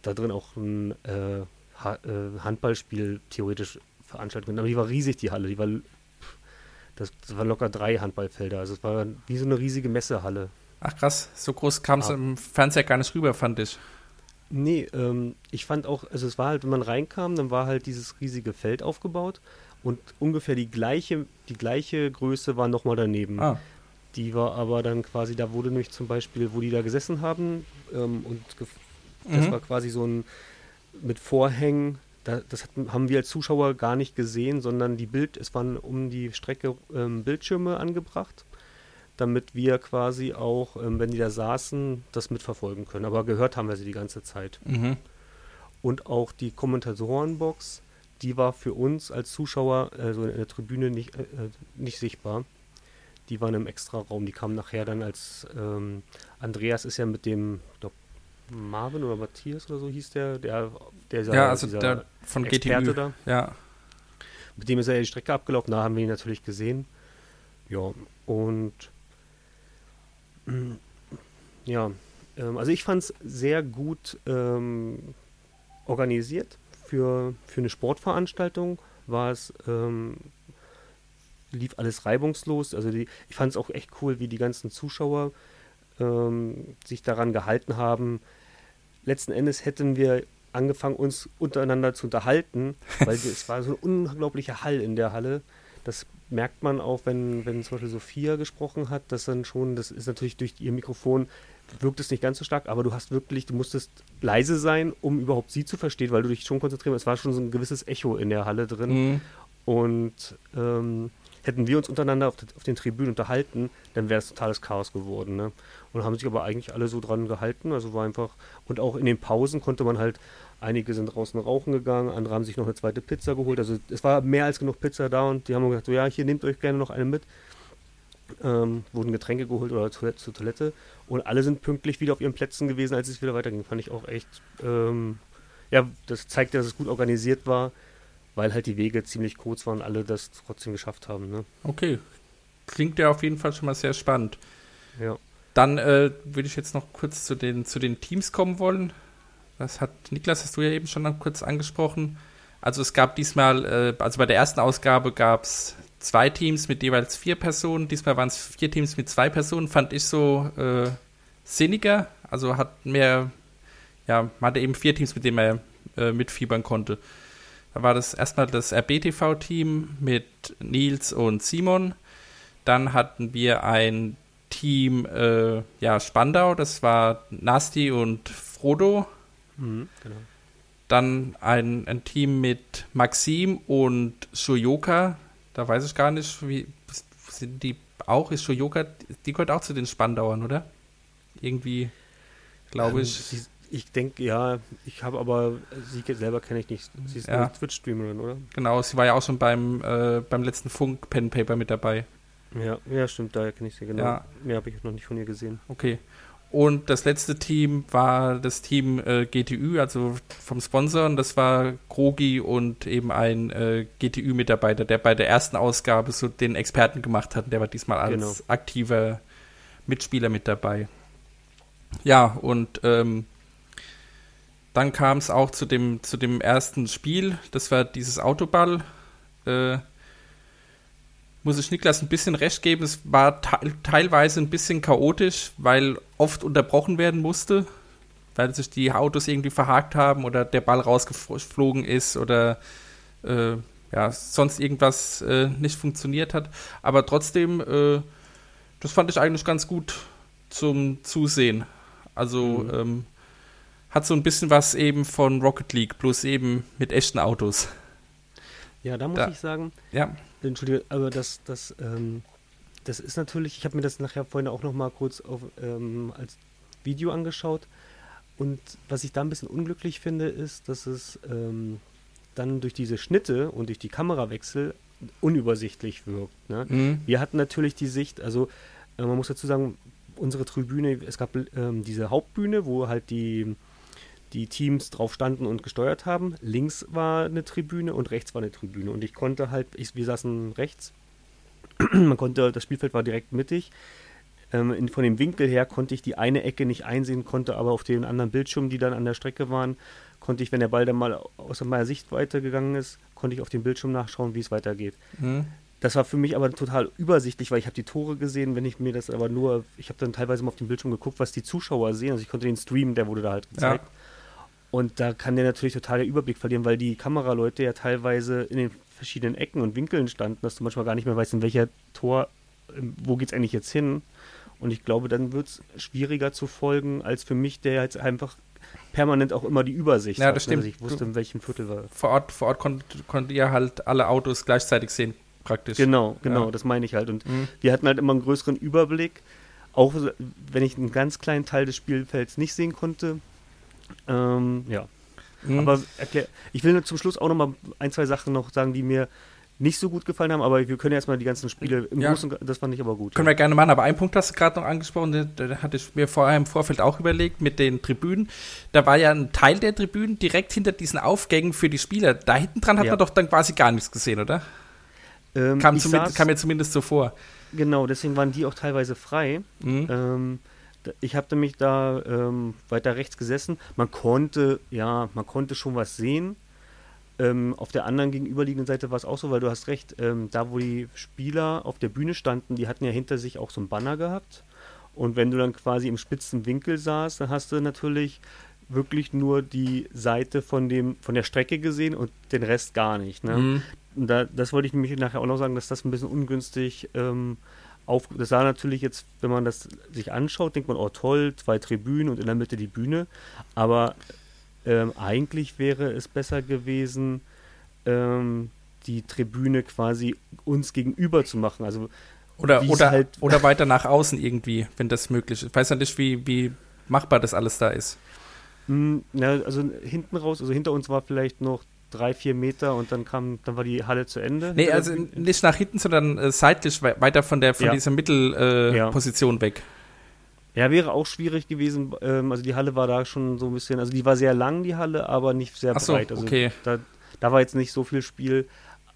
da drin auch ein äh, ha äh, Handballspiel theoretisch veranstalten können. Aber die war riesig, die Halle. Die war, das, das war locker drei Handballfelder. Also es war wie so eine riesige Messehalle. Ach krass, so groß kam es Ah. im Fernseher gar nicht rüber, fand ich. Nee, ähm, ich fand auch, also es war halt, wenn man reinkam, dann war halt dieses riesige Feld aufgebaut und ungefähr die gleiche, die gleiche Größe war nochmal daneben. Ah, Die war aber dann quasi, da wurde nämlich zum Beispiel, wo die da gesessen haben ähm, und das Mhm. war quasi so ein mit Vorhängen, da, das hat, haben wir als Zuschauer gar nicht gesehen, sondern die Bild, es waren um die Strecke ähm, Bildschirme angebracht, damit wir quasi auch, ähm, wenn die da saßen, das mitverfolgen können. Aber gehört haben wir sie die ganze Zeit. mhm. Und auch die Kommentatorenbox, die war für uns als Zuschauer, also in der Tribüne, nicht, äh, nicht sichtbar. Die waren im Extraraum. Die kamen nachher dann als ähm, Andreas ist ja mit dem glaub, Marvin oder Matthias oder so hieß der, der, der Ja, also dieser der von Experte GTÜ. da. Ja. Mit dem ist er ja die Strecke abgelaufen, da haben wir ihn natürlich gesehen. Ja, und ja, ähm, also ich fand es sehr gut ähm, organisiert. Für, für eine Sportveranstaltung war es, ähm, lief alles reibungslos. Also die, ich fand es auch echt cool, wie die ganzen Zuschauer ähm, sich daran gehalten haben. Letzten Endes hätten wir angefangen, uns untereinander zu unterhalten, weil es war so ein unglaublicher Hall in der Halle. Das merkt man auch, wenn, wenn zum Beispiel Sophia gesprochen hat, dass dann schon, das ist natürlich durch ihr Mikrofon, wirkt es nicht ganz so stark, aber du hast wirklich, du musstest leise sein, um überhaupt sie zu verstehen, weil du dich schon konzentrieren Es war schon so ein gewisses Echo in der Halle drin. Mhm. Und ähm, hätten wir uns untereinander auf, auf, den Tribünen unterhalten, dann wäre es totales Chaos geworden. Ne? Und haben sich aber eigentlich alle so dran gehalten. Also war einfach, und auch in den Pausen konnte man halt, einige sind draußen rauchen gegangen, andere haben sich noch eine zweite Pizza geholt. Also es war mehr als genug Pizza da und die haben gesagt, so ja, hier nehmt euch gerne noch eine mit. Ähm, wurden Getränke geholt oder zur, zur Toilette und alle sind pünktlich wieder auf ihren Plätzen gewesen, als es wieder weiterging. Fand ich auch echt, ähm, ja, das zeigt, dass es gut organisiert war weil halt die Wege ziemlich kurz waren und alle das trotzdem geschafft haben. Ne? Okay. Klingt ja auf jeden Fall schon mal sehr spannend. Ja. Dann äh, würde ich jetzt noch kurz zu den, zu den Teams kommen wollen. Das hat Niklas, hast du ja eben schon kurz angesprochen. Also es gab diesmal, äh, also bei der ersten Ausgabe gab es zwei Teams mit jeweils vier Personen. Diesmal waren es vier Teams mit zwei Personen. Fand ich so äh, sinniger. Also hat mehr, ja, man hatte eben vier Teams, mit denen man äh, mitfiebern konnte. Da war das erstmal das RBTV-Team mit Nils und Simon. Dann hatten wir ein Team, äh, ja, Spandau, das war Nasti und Frodo. Mhm, genau. Dann ein, ein Team mit Maxim und Shoyoka. Da weiß ich gar nicht, wie sind die auch? Ist Shoyoka, die gehört auch zu den Spandauern, oder? Irgendwie, glaube ähm, ich. Sie, ich denke, ja, ich habe aber, sie selber kenne ich nicht. Sie ist ja. eine Twitch-Streamerin, oder? Genau, sie war ja auch schon beim, äh, beim letzten Funk-Pen-Paper mit dabei. Ja, ja, stimmt, daher kenne ich sie, genau. Ja. Mehr habe ich noch nicht von ihr gesehen. Okay. Und das letzte Team war das Team äh, GTÜ, also vom Sponsor. Und das war Krogi und eben ein äh, GTÜ-Mitarbeiter, der bei der ersten Ausgabe so den Experten gemacht hat. Der war diesmal als genau. aktiver Mitspieler mit dabei. Ja, und ähm, dann kam es auch zu dem, zu dem ersten Spiel, das war dieses Autoball. Äh, muss ich Niklas ein bisschen recht geben, es war te teilweise ein bisschen chaotisch, weil oft unterbrochen werden musste, weil sich die Autos irgendwie verhakt haben oder der Ball rausgeflogen ist oder äh, ja, sonst irgendwas äh, nicht funktioniert hat. Aber trotzdem, äh, das fand ich eigentlich ganz gut zum Zusehen. Also mhm. ähm, hat so ein bisschen was eben von Rocket League, bloß eben mit echten Autos. Ja, da muss da, ich sagen, ja. Entschuldige, aber das, das, ähm, das ist natürlich, ich habe mir das nachher vorhin auch noch mal kurz auf, ähm, als Video angeschaut und was ich da ein bisschen unglücklich finde, ist, dass es ähm, dann durch diese Schnitte und durch die Kamerawechsel unübersichtlich wirkt. Ne? Mhm. Wir hatten natürlich die Sicht, also äh, man muss dazu sagen, unsere Tribüne, es gab ähm, diese Hauptbühne, wo halt die die Teams drauf standen und gesteuert haben. Links war eine Tribüne und rechts war eine Tribüne. Und ich konnte halt, ich, wir saßen rechts, man konnte, das Spielfeld war direkt mittig. Ähm, in, von dem Winkel her konnte ich die eine Ecke nicht einsehen, konnte aber auf den anderen Bildschirmen, die dann an der Strecke waren, konnte ich, wenn der Ball dann mal aus meiner Sicht weitergegangen ist, konnte ich auf dem Bildschirm nachschauen, wie es weitergeht. Mhm. Das war für mich aber total übersichtlich, weil ich habe die Tore gesehen, wenn ich mir das aber nur, ich habe dann teilweise mal auf dem Bildschirm geguckt, was die Zuschauer sehen. Also ich konnte den Stream, der wurde da halt gezeigt. Ja. Und da kann der natürlich total den Überblick verlieren, weil die Kameraleute ja teilweise in den verschiedenen Ecken und Winkeln standen, dass du manchmal gar nicht mehr weißt, in welcher Tor, ähm, wo geht es eigentlich jetzt hin. Und ich glaube, dann wird es schwieriger zu folgen, als für mich, der jetzt einfach permanent auch immer die Übersicht ja, das hat, ne, stimmt. ich wusste, in welchem Viertel war. Vor Ort, vor Ort konnt, konntet ihr halt alle Autos gleichzeitig sehen, praktisch. Genau, genau, ja. das meine ich halt. Und mhm. wir hatten halt immer einen größeren Überblick, auch wenn ich einen ganz kleinen Teil des Spielfelds nicht sehen konnte, ähm, ja. Mhm. Aber erklär, ich will zum Schluss auch noch mal ein, zwei Sachen noch sagen, die mir nicht so gut gefallen haben, aber wir können erstmal die ganzen Spiele im ja. Großen, das fand ich aber gut. Können ja. wir gerne machen, aber einen Punkt hast du gerade noch angesprochen, da hatte ich mir vorher im Vorfeld auch überlegt mit den Tribünen. Da war ja ein Teil der Tribünen direkt hinter diesen Aufgängen für die Spieler. Da hinten dran hat ja. man doch dann quasi gar nichts gesehen, oder? Ähm, kam, kam, mir zumindest so vor. Genau, deswegen waren die auch teilweise frei. Mhm. Ähm, ich habe nämlich da ähm, weiter rechts gesessen. Man konnte, ja, man konnte schon was sehen. Ähm, auf der anderen gegenüberliegenden Seite war es auch so, weil du hast recht, ähm, da wo die Spieler auf der Bühne standen, die hatten ja hinter sich auch so ein Banner gehabt. Und wenn du dann quasi im spitzen Winkel saßt, dann hast du natürlich wirklich nur die Seite von dem von der Strecke gesehen und den Rest gar nicht. Ne? Mhm. Da, das wollte ich nämlich nachher auch noch sagen, dass das ein bisschen ungünstig ähm, auf. Das sah natürlich jetzt, wenn man das sich anschaut, denkt man, oh toll, zwei Tribünen und in der Mitte die Bühne. Aber ähm, eigentlich wäre es besser gewesen, ähm, die Tribüne quasi uns gegenüber zu machen. Also Oder, oder, halt- oder weiter nach außen irgendwie, wenn das möglich ist. Ich weiß ja nicht, wie, wie machbar das alles da ist. Hm, na, also hinten raus, also hinter uns war vielleicht noch drei, vier Meter und dann kam, dann war die Halle zu Ende. Nee, also nicht nach hinten, sondern äh, seitlich wei- weiter von der von Ja. dieser Mittelposition äh, Ja. Weg. Ja, wäre auch schwierig gewesen. Ähm, also die Halle war da schon so ein bisschen, also die war sehr lang, die Halle, aber nicht sehr Ach so, breit. Also okay. da, da war jetzt nicht so viel Spiel.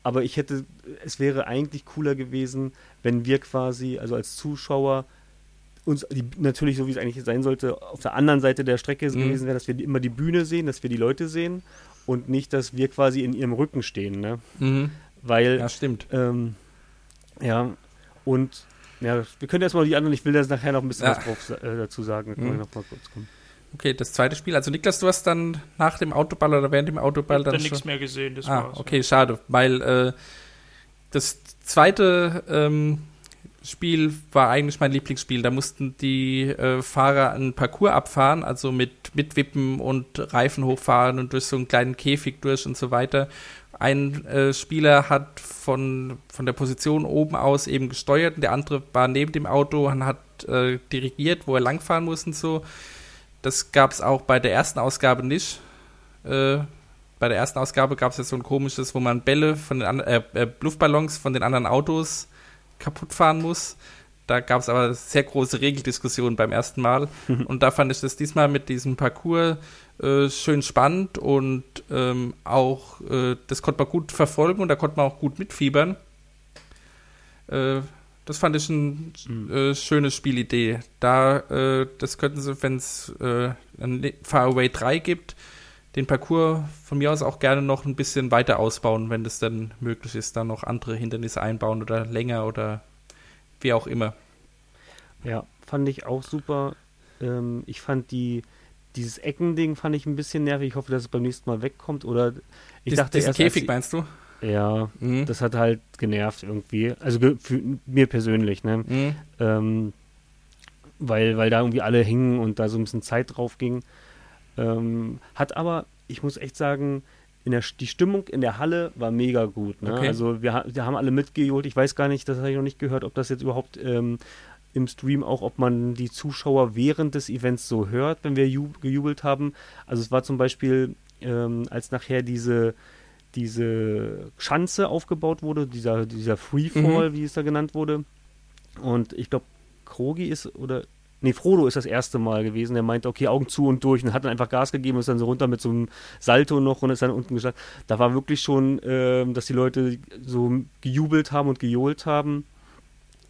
Aber ich hätte, es wäre eigentlich cooler gewesen, wenn wir quasi, also als Zuschauer, uns die, natürlich so wie es eigentlich sein sollte, auf der anderen Seite der Strecke Mhm. gewesen wäre, dass wir die, immer die Bühne sehen, dass wir die Leute sehen und nicht, dass wir quasi in ihrem Rücken stehen, ne? Mhm. Weil Ja, stimmt. ähm, ja, und ja, wir können erstmal die anderen, ich will das nachher noch ein bisschen Ja. was drauf, äh, dazu sagen, da Mhm. wir noch mal kurz kommen. Okay, das zweite Spiel. Also Niklas, du hast dann nach dem Autoball oder während dem Autoball Hab da dann nichts mehr gesehen, das Ah, war's. okay, schade, weil äh, das zweite ähm, Spiel war eigentlich mein Lieblingsspiel. Da mussten die äh, Fahrer einen Parcours abfahren, also mit, mit Wippen und Reifen hochfahren und durch so einen kleinen Käfig durch und so weiter. Ein äh, Spieler hat von, von der Position oben aus eben gesteuert und der andere war neben dem Auto und hat äh, dirigiert, wo er langfahren muss und so. Das gab es auch bei der ersten Ausgabe nicht. Äh, bei der ersten Ausgabe gab es ja so ein komisches, wo man Bälle von den äh, äh, Luftballons von den anderen Autos kaputt fahren muss. Da gab es aber sehr große Regeldiskussionen beim ersten Mal. und da fand ich das diesmal mit diesem Parcours äh, schön spannend und ähm, auch, äh, das konnte man gut verfolgen und da konnte man auch gut mitfiebern. Äh, das fand ich eine äh, schöne Spielidee. Da, äh, das könnten sie, wenn es äh, ein Far Away 3 gibt, den Parcours von mir aus auch gerne noch ein bisschen weiter ausbauen, wenn das dann möglich ist, da noch andere Hindernisse einbauen oder länger oder wie auch immer. Ja, fand ich auch super. Ähm, ich fand die, dieses Eckending fand ich ein bisschen nervig. Ich hoffe, dass es beim nächsten Mal wegkommt. Oder ich Dies- dachte erst, Käfig sie- meinst du? ja, Mhm. das hat halt genervt irgendwie. Also für mir persönlich, ne? Mhm. ähm, weil, weil da irgendwie alle hingen und da so ein bisschen Zeit drauf ging. Ähm, hat aber, ich muss echt sagen, in der, die Stimmung in der Halle war mega gut. Ne? Okay. Also wir, wir haben alle mitgeholt. Ich weiß gar nicht, das habe ich noch nicht gehört, ob das jetzt überhaupt ähm, im Stream auch, ob man die Zuschauer während des Events so hört, wenn wir ju gejubelt haben. Also es war zum Beispiel, ähm, als nachher diese diese Schanze aufgebaut wurde, dieser, dieser Freefall, wie es da genannt wurde. Und ich glaube, Krogi ist, oder, nee, Frodo ist das erste Mal gewesen. Der meinte, okay, Augen zu und durch und hat dann einfach Gas gegeben und ist dann so runter mit so einem Salto noch und ist dann unten gestartet. Da war wirklich schon, ähm, dass die Leute so gejubelt haben und gejohlt haben.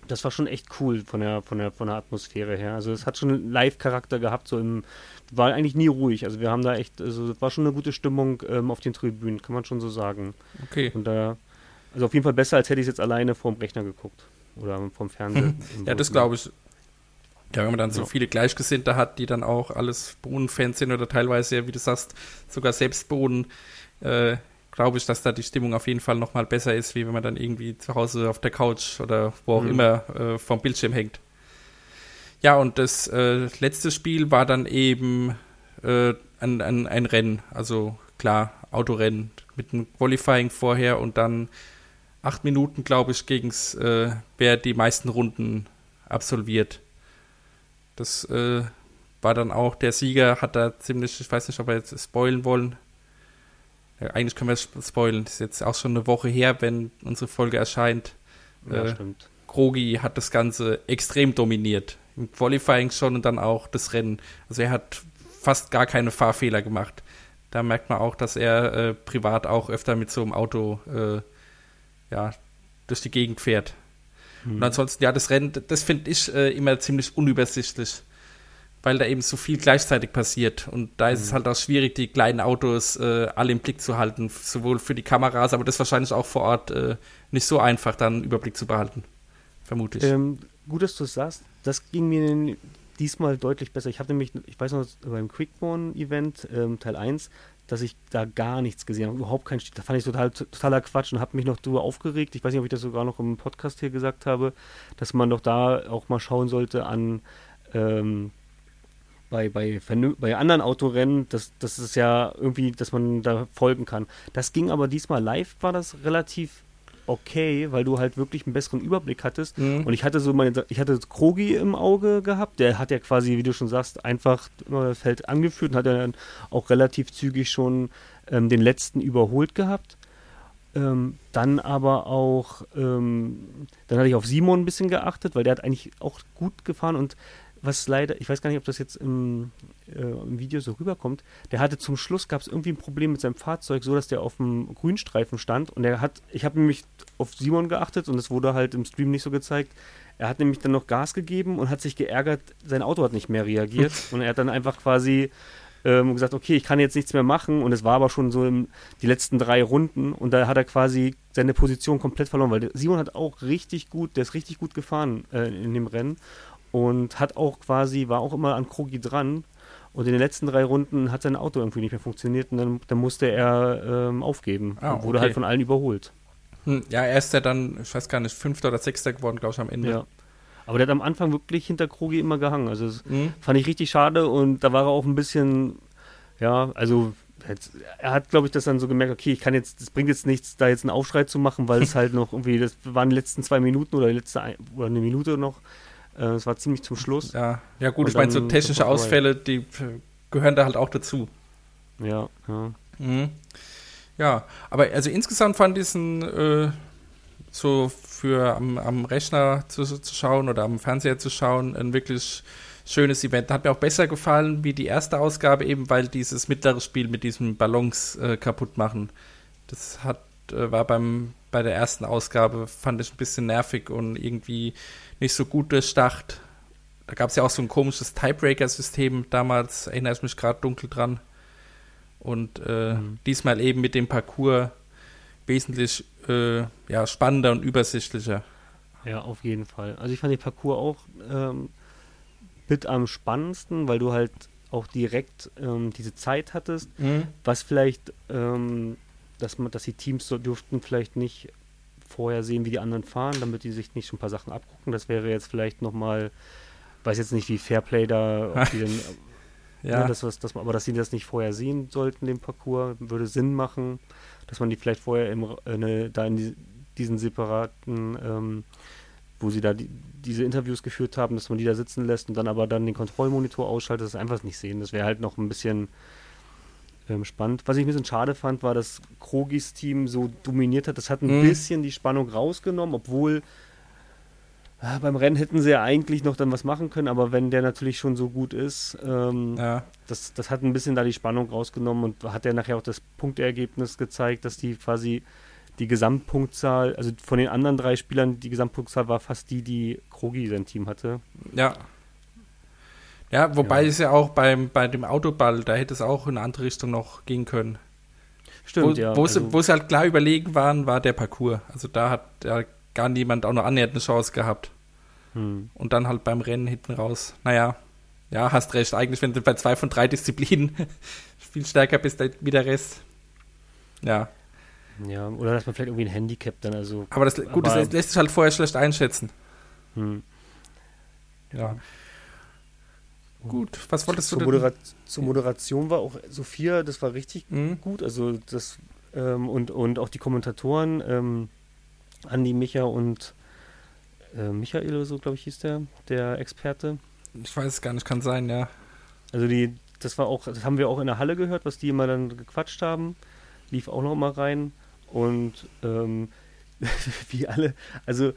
Das war schon echt cool von der, von der, von der Atmosphäre her. Also es hat schon einen Live-Charakter gehabt, so im, war eigentlich nie ruhig. Also wir haben da echt, also es war schon eine gute Stimmung ähm, auf den Tribünen, kann man schon so sagen. Okay. Und da, also auf jeden Fall besser, als hätte ich es jetzt alleine vorm Rechner geguckt. Oder vom Fernseher. Ja, das glaube ich. Ja, wenn man dann so Ja. viele Gleichgesinnte hat, die dann auch alles Bohnen-Fans sind oder teilweise, wie du sagst, sogar selbst Bohnen, äh, glaube ich, dass da die Stimmung auf jeden Fall nochmal besser ist, wie wenn man dann irgendwie zu Hause auf der Couch oder wo auch Mhm. immer äh, vom Bildschirm hängt. Ja, und das äh, letzte Spiel war dann eben äh, ein, ein, ein Rennen, also klar, Autorennen mit einem Qualifying vorher und dann acht Minuten, glaube ich, gegens, äh, wer die meisten Runden absolviert. Das äh, war dann auch, der Sieger hat da ziemlich, ich weiß nicht, ob wir jetzt spoilen wollen. Ja, eigentlich können wir es spoilen. Das ist jetzt auch schon eine Woche her, wenn unsere Folge erscheint. Ja, äh, stimmt. Krogi hat das Ganze extrem dominiert. Im Qualifying schon und dann auch das Rennen. Also er hat fast gar keine Fahrfehler gemacht. Da merkt man auch, dass er äh, privat auch öfter mit so einem Auto äh, ja, durch die Gegend fährt. Und ansonsten, ja, das Rennen, das finde ich äh, immer ziemlich unübersichtlich, weil da eben so viel gleichzeitig passiert. Und da ist es halt auch schwierig, die kleinen Autos äh, alle im Blick zu halten, sowohl für die Kameras, aber das wahrscheinlich auch vor Ort äh, nicht so einfach, dann einen Überblick zu behalten. vermute ich. Ähm, gut, dass du es sagst. Das ging mir diesmal deutlich besser. Ich habe nämlich, ich weiß noch, beim Quickborn-Event, ähm, Teil 1, dass ich da gar nichts gesehen habe, überhaupt kein Da fand ich total, totaler Quatsch und habe mich noch drüber aufgeregt. Ich weiß nicht, ob ich das sogar noch im Podcast hier gesagt habe, dass man doch da auch mal schauen sollte an ähm, bei, bei, bei anderen Autorennen, das, das ist ja irgendwie, dass man da folgen kann. Das ging aber diesmal live, war das relativ okay, weil du halt wirklich einen besseren Überblick hattest. Mhm. Und ich hatte so meine, ich hatte Krogi im Auge gehabt, der hat ja quasi, wie du schon sagst, einfach immer das Feld angeführt und hat ja dann auch relativ zügig schon ähm, den letzten überholt gehabt. Ähm, dann aber auch, ähm, dann hatte ich auf Simon ein bisschen geachtet, weil der hat eigentlich auch gut gefahren und was leider, ich weiß gar nicht, ob das jetzt im, äh, im Video so rüberkommt, der hatte zum Schluss, gab es irgendwie ein Problem mit seinem Fahrzeug, so dass der auf dem Grünstreifen stand und er hat, ich habe nämlich auf Simon geachtet und es wurde halt im Stream nicht so gezeigt, er hat nämlich dann noch Gas gegeben und hat sich geärgert, sein Auto hat nicht mehr reagiert und er hat dann einfach quasi ähm, gesagt, okay, ich kann jetzt nichts mehr machen und es war aber schon so im, die letzten drei Runden und da hat er quasi seine Position komplett verloren, weil Simon hat auch richtig gut, der ist richtig gut gefahren äh, in dem Rennen und hat auch quasi, war auch immer an Krogi dran. Und in den letzten drei Runden hat sein Auto irgendwie nicht mehr funktioniert und dann, dann musste er ähm, aufgeben ah, und wurde okay. halt von allen überholt. Hm, ja, er ist ja dann, ich weiß gar nicht, Fünfter oder Sechster geworden, glaube ich, am Ende. Ja. Aber der hat am Anfang wirklich hinter Krogi immer gehangen. Also das mhm. fand ich richtig schade und da war er auch ein bisschen, ja, also jetzt, er hat, glaube ich, das dann so gemerkt, okay, ich kann jetzt, das bringt jetzt nichts, da jetzt einen Aufschrei zu machen, weil es halt noch irgendwie, das waren die letzten zwei Minuten oder die letzte ein, oder eine Minute noch es war ziemlich zum Schluss. Ja, ja gut, Und ich meine, so technische Ausfälle, die äh, gehören da halt auch dazu. Ja, ja. Mhm. Ja, aber also insgesamt fand ich es ein, äh, so für am, am Rechner zu, zu, schauen oder am Fernseher zu schauen, ein wirklich schönes Event. Hat mir auch besser gefallen wie die erste Ausgabe, eben weil dieses mittlere Spiel mit diesem Ballons äh, kaputt machen. Das hat, äh, war beim, bei der ersten Ausgabe, fand ich ein bisschen nervig und irgendwie nicht so gut durchdacht. Da gab es ja auch so ein komisches Tiebreaker-System damals, erinnere ich mich gerade dunkel dran. Und äh, mhm. diesmal eben mit dem Parcours wesentlich äh, ja, spannender und übersichtlicher. Ja, auf jeden Fall. Also ich fand den Parcours auch ähm, mit am spannendsten, weil du halt auch direkt ähm, diese Zeit hattest, mhm. was vielleicht, ähm, dass man, dass die Teams so dürften vielleicht nicht vorher sehen, wie die anderen fahren, damit die sich nicht schon ein paar Sachen abgucken. Das wäre jetzt vielleicht nochmal, weiß jetzt nicht, wie Fairplay da, denn, ja. Ne, das, was, das, aber dass sie das nicht vorher sehen sollten, den Parcours, würde Sinn machen, dass man die vielleicht vorher im, äh, ne, da in die, diesen separaten, ähm, wo sie da die, diese Interviews geführt haben, dass man die da sitzen lässt und dann aber dann den Kontrollmonitor ausschaltet, das einfach nicht sehen. Das wäre halt noch ein bisschen ähm, spannend. Was ich ein bisschen schade fand, war, dass Krogis Team so dominiert hat. Das hat ein mhm. bisschen die Spannung rausgenommen, obwohl äh, beim Rennen hätten sie ja eigentlich noch dann was machen können, aber wenn der natürlich schon so gut ist, ähm, ja. das, das hat ein bisschen da die Spannung rausgenommen und hat ja nachher auch das Punktergebnis gezeigt, dass die quasi die Gesamtpunktzahl, also von den anderen drei Spielern, die Gesamtpunktzahl war fast die, die Krogi sein Team hatte. Ja, ja, wobei ja. es ja auch beim, bei dem Autoball, da hätte es auch in eine andere Richtung noch gehen können. Stimmt, wo, ja. Wo, also, wo sie halt klar überlegen waren, war der Parcours. Also da hat ja gar niemand auch noch annähernd eine Chance gehabt. Hm. Und dann halt beim Rennen hinten raus. Naja, ja, hast recht. Eigentlich, wenn du bei zwei von drei Disziplinen viel stärker bist wie der Rest. Ja. Ja, oder dass man vielleicht irgendwie ein Handicap dann also. Aber das, gut, aber, das lässt sich halt vorher schlecht einschätzen. Hm. Ja. Gut, was wolltest du zur, Modera zur Moderation war auch Sophia, das war richtig mhm. gut. Also das ähm, und, und auch die Kommentatoren, ähm, Andi, Micha und äh, Michael oder so, glaube ich, hieß der, der Experte. Ich weiß es gar nicht, kann sein, ja. Also die, das war auch, das haben wir auch in der Halle gehört, was die immer dann gequatscht haben. Lief auch noch mal rein. Und ähm, wie alle, also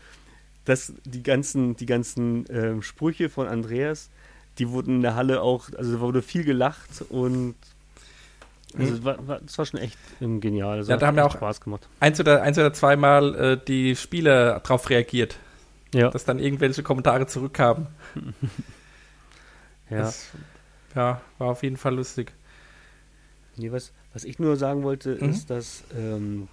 das, die ganzen, die ganzen ähm, Sprüche von Andreas, die wurden in der Halle auch, also da wurde viel gelacht und also das, war, war, das war schon echt ähm, genial. Also ja, da haben wir auch Spaß gemacht. Eins oder, eins oder zweimal äh, die Spieler darauf reagiert. Ja. Dass dann irgendwelche Kommentare zurückkamen. ja. Das, ja, war auf jeden Fall lustig. Nee, was, was ich nur sagen wollte, mhm. ist, dass ähm,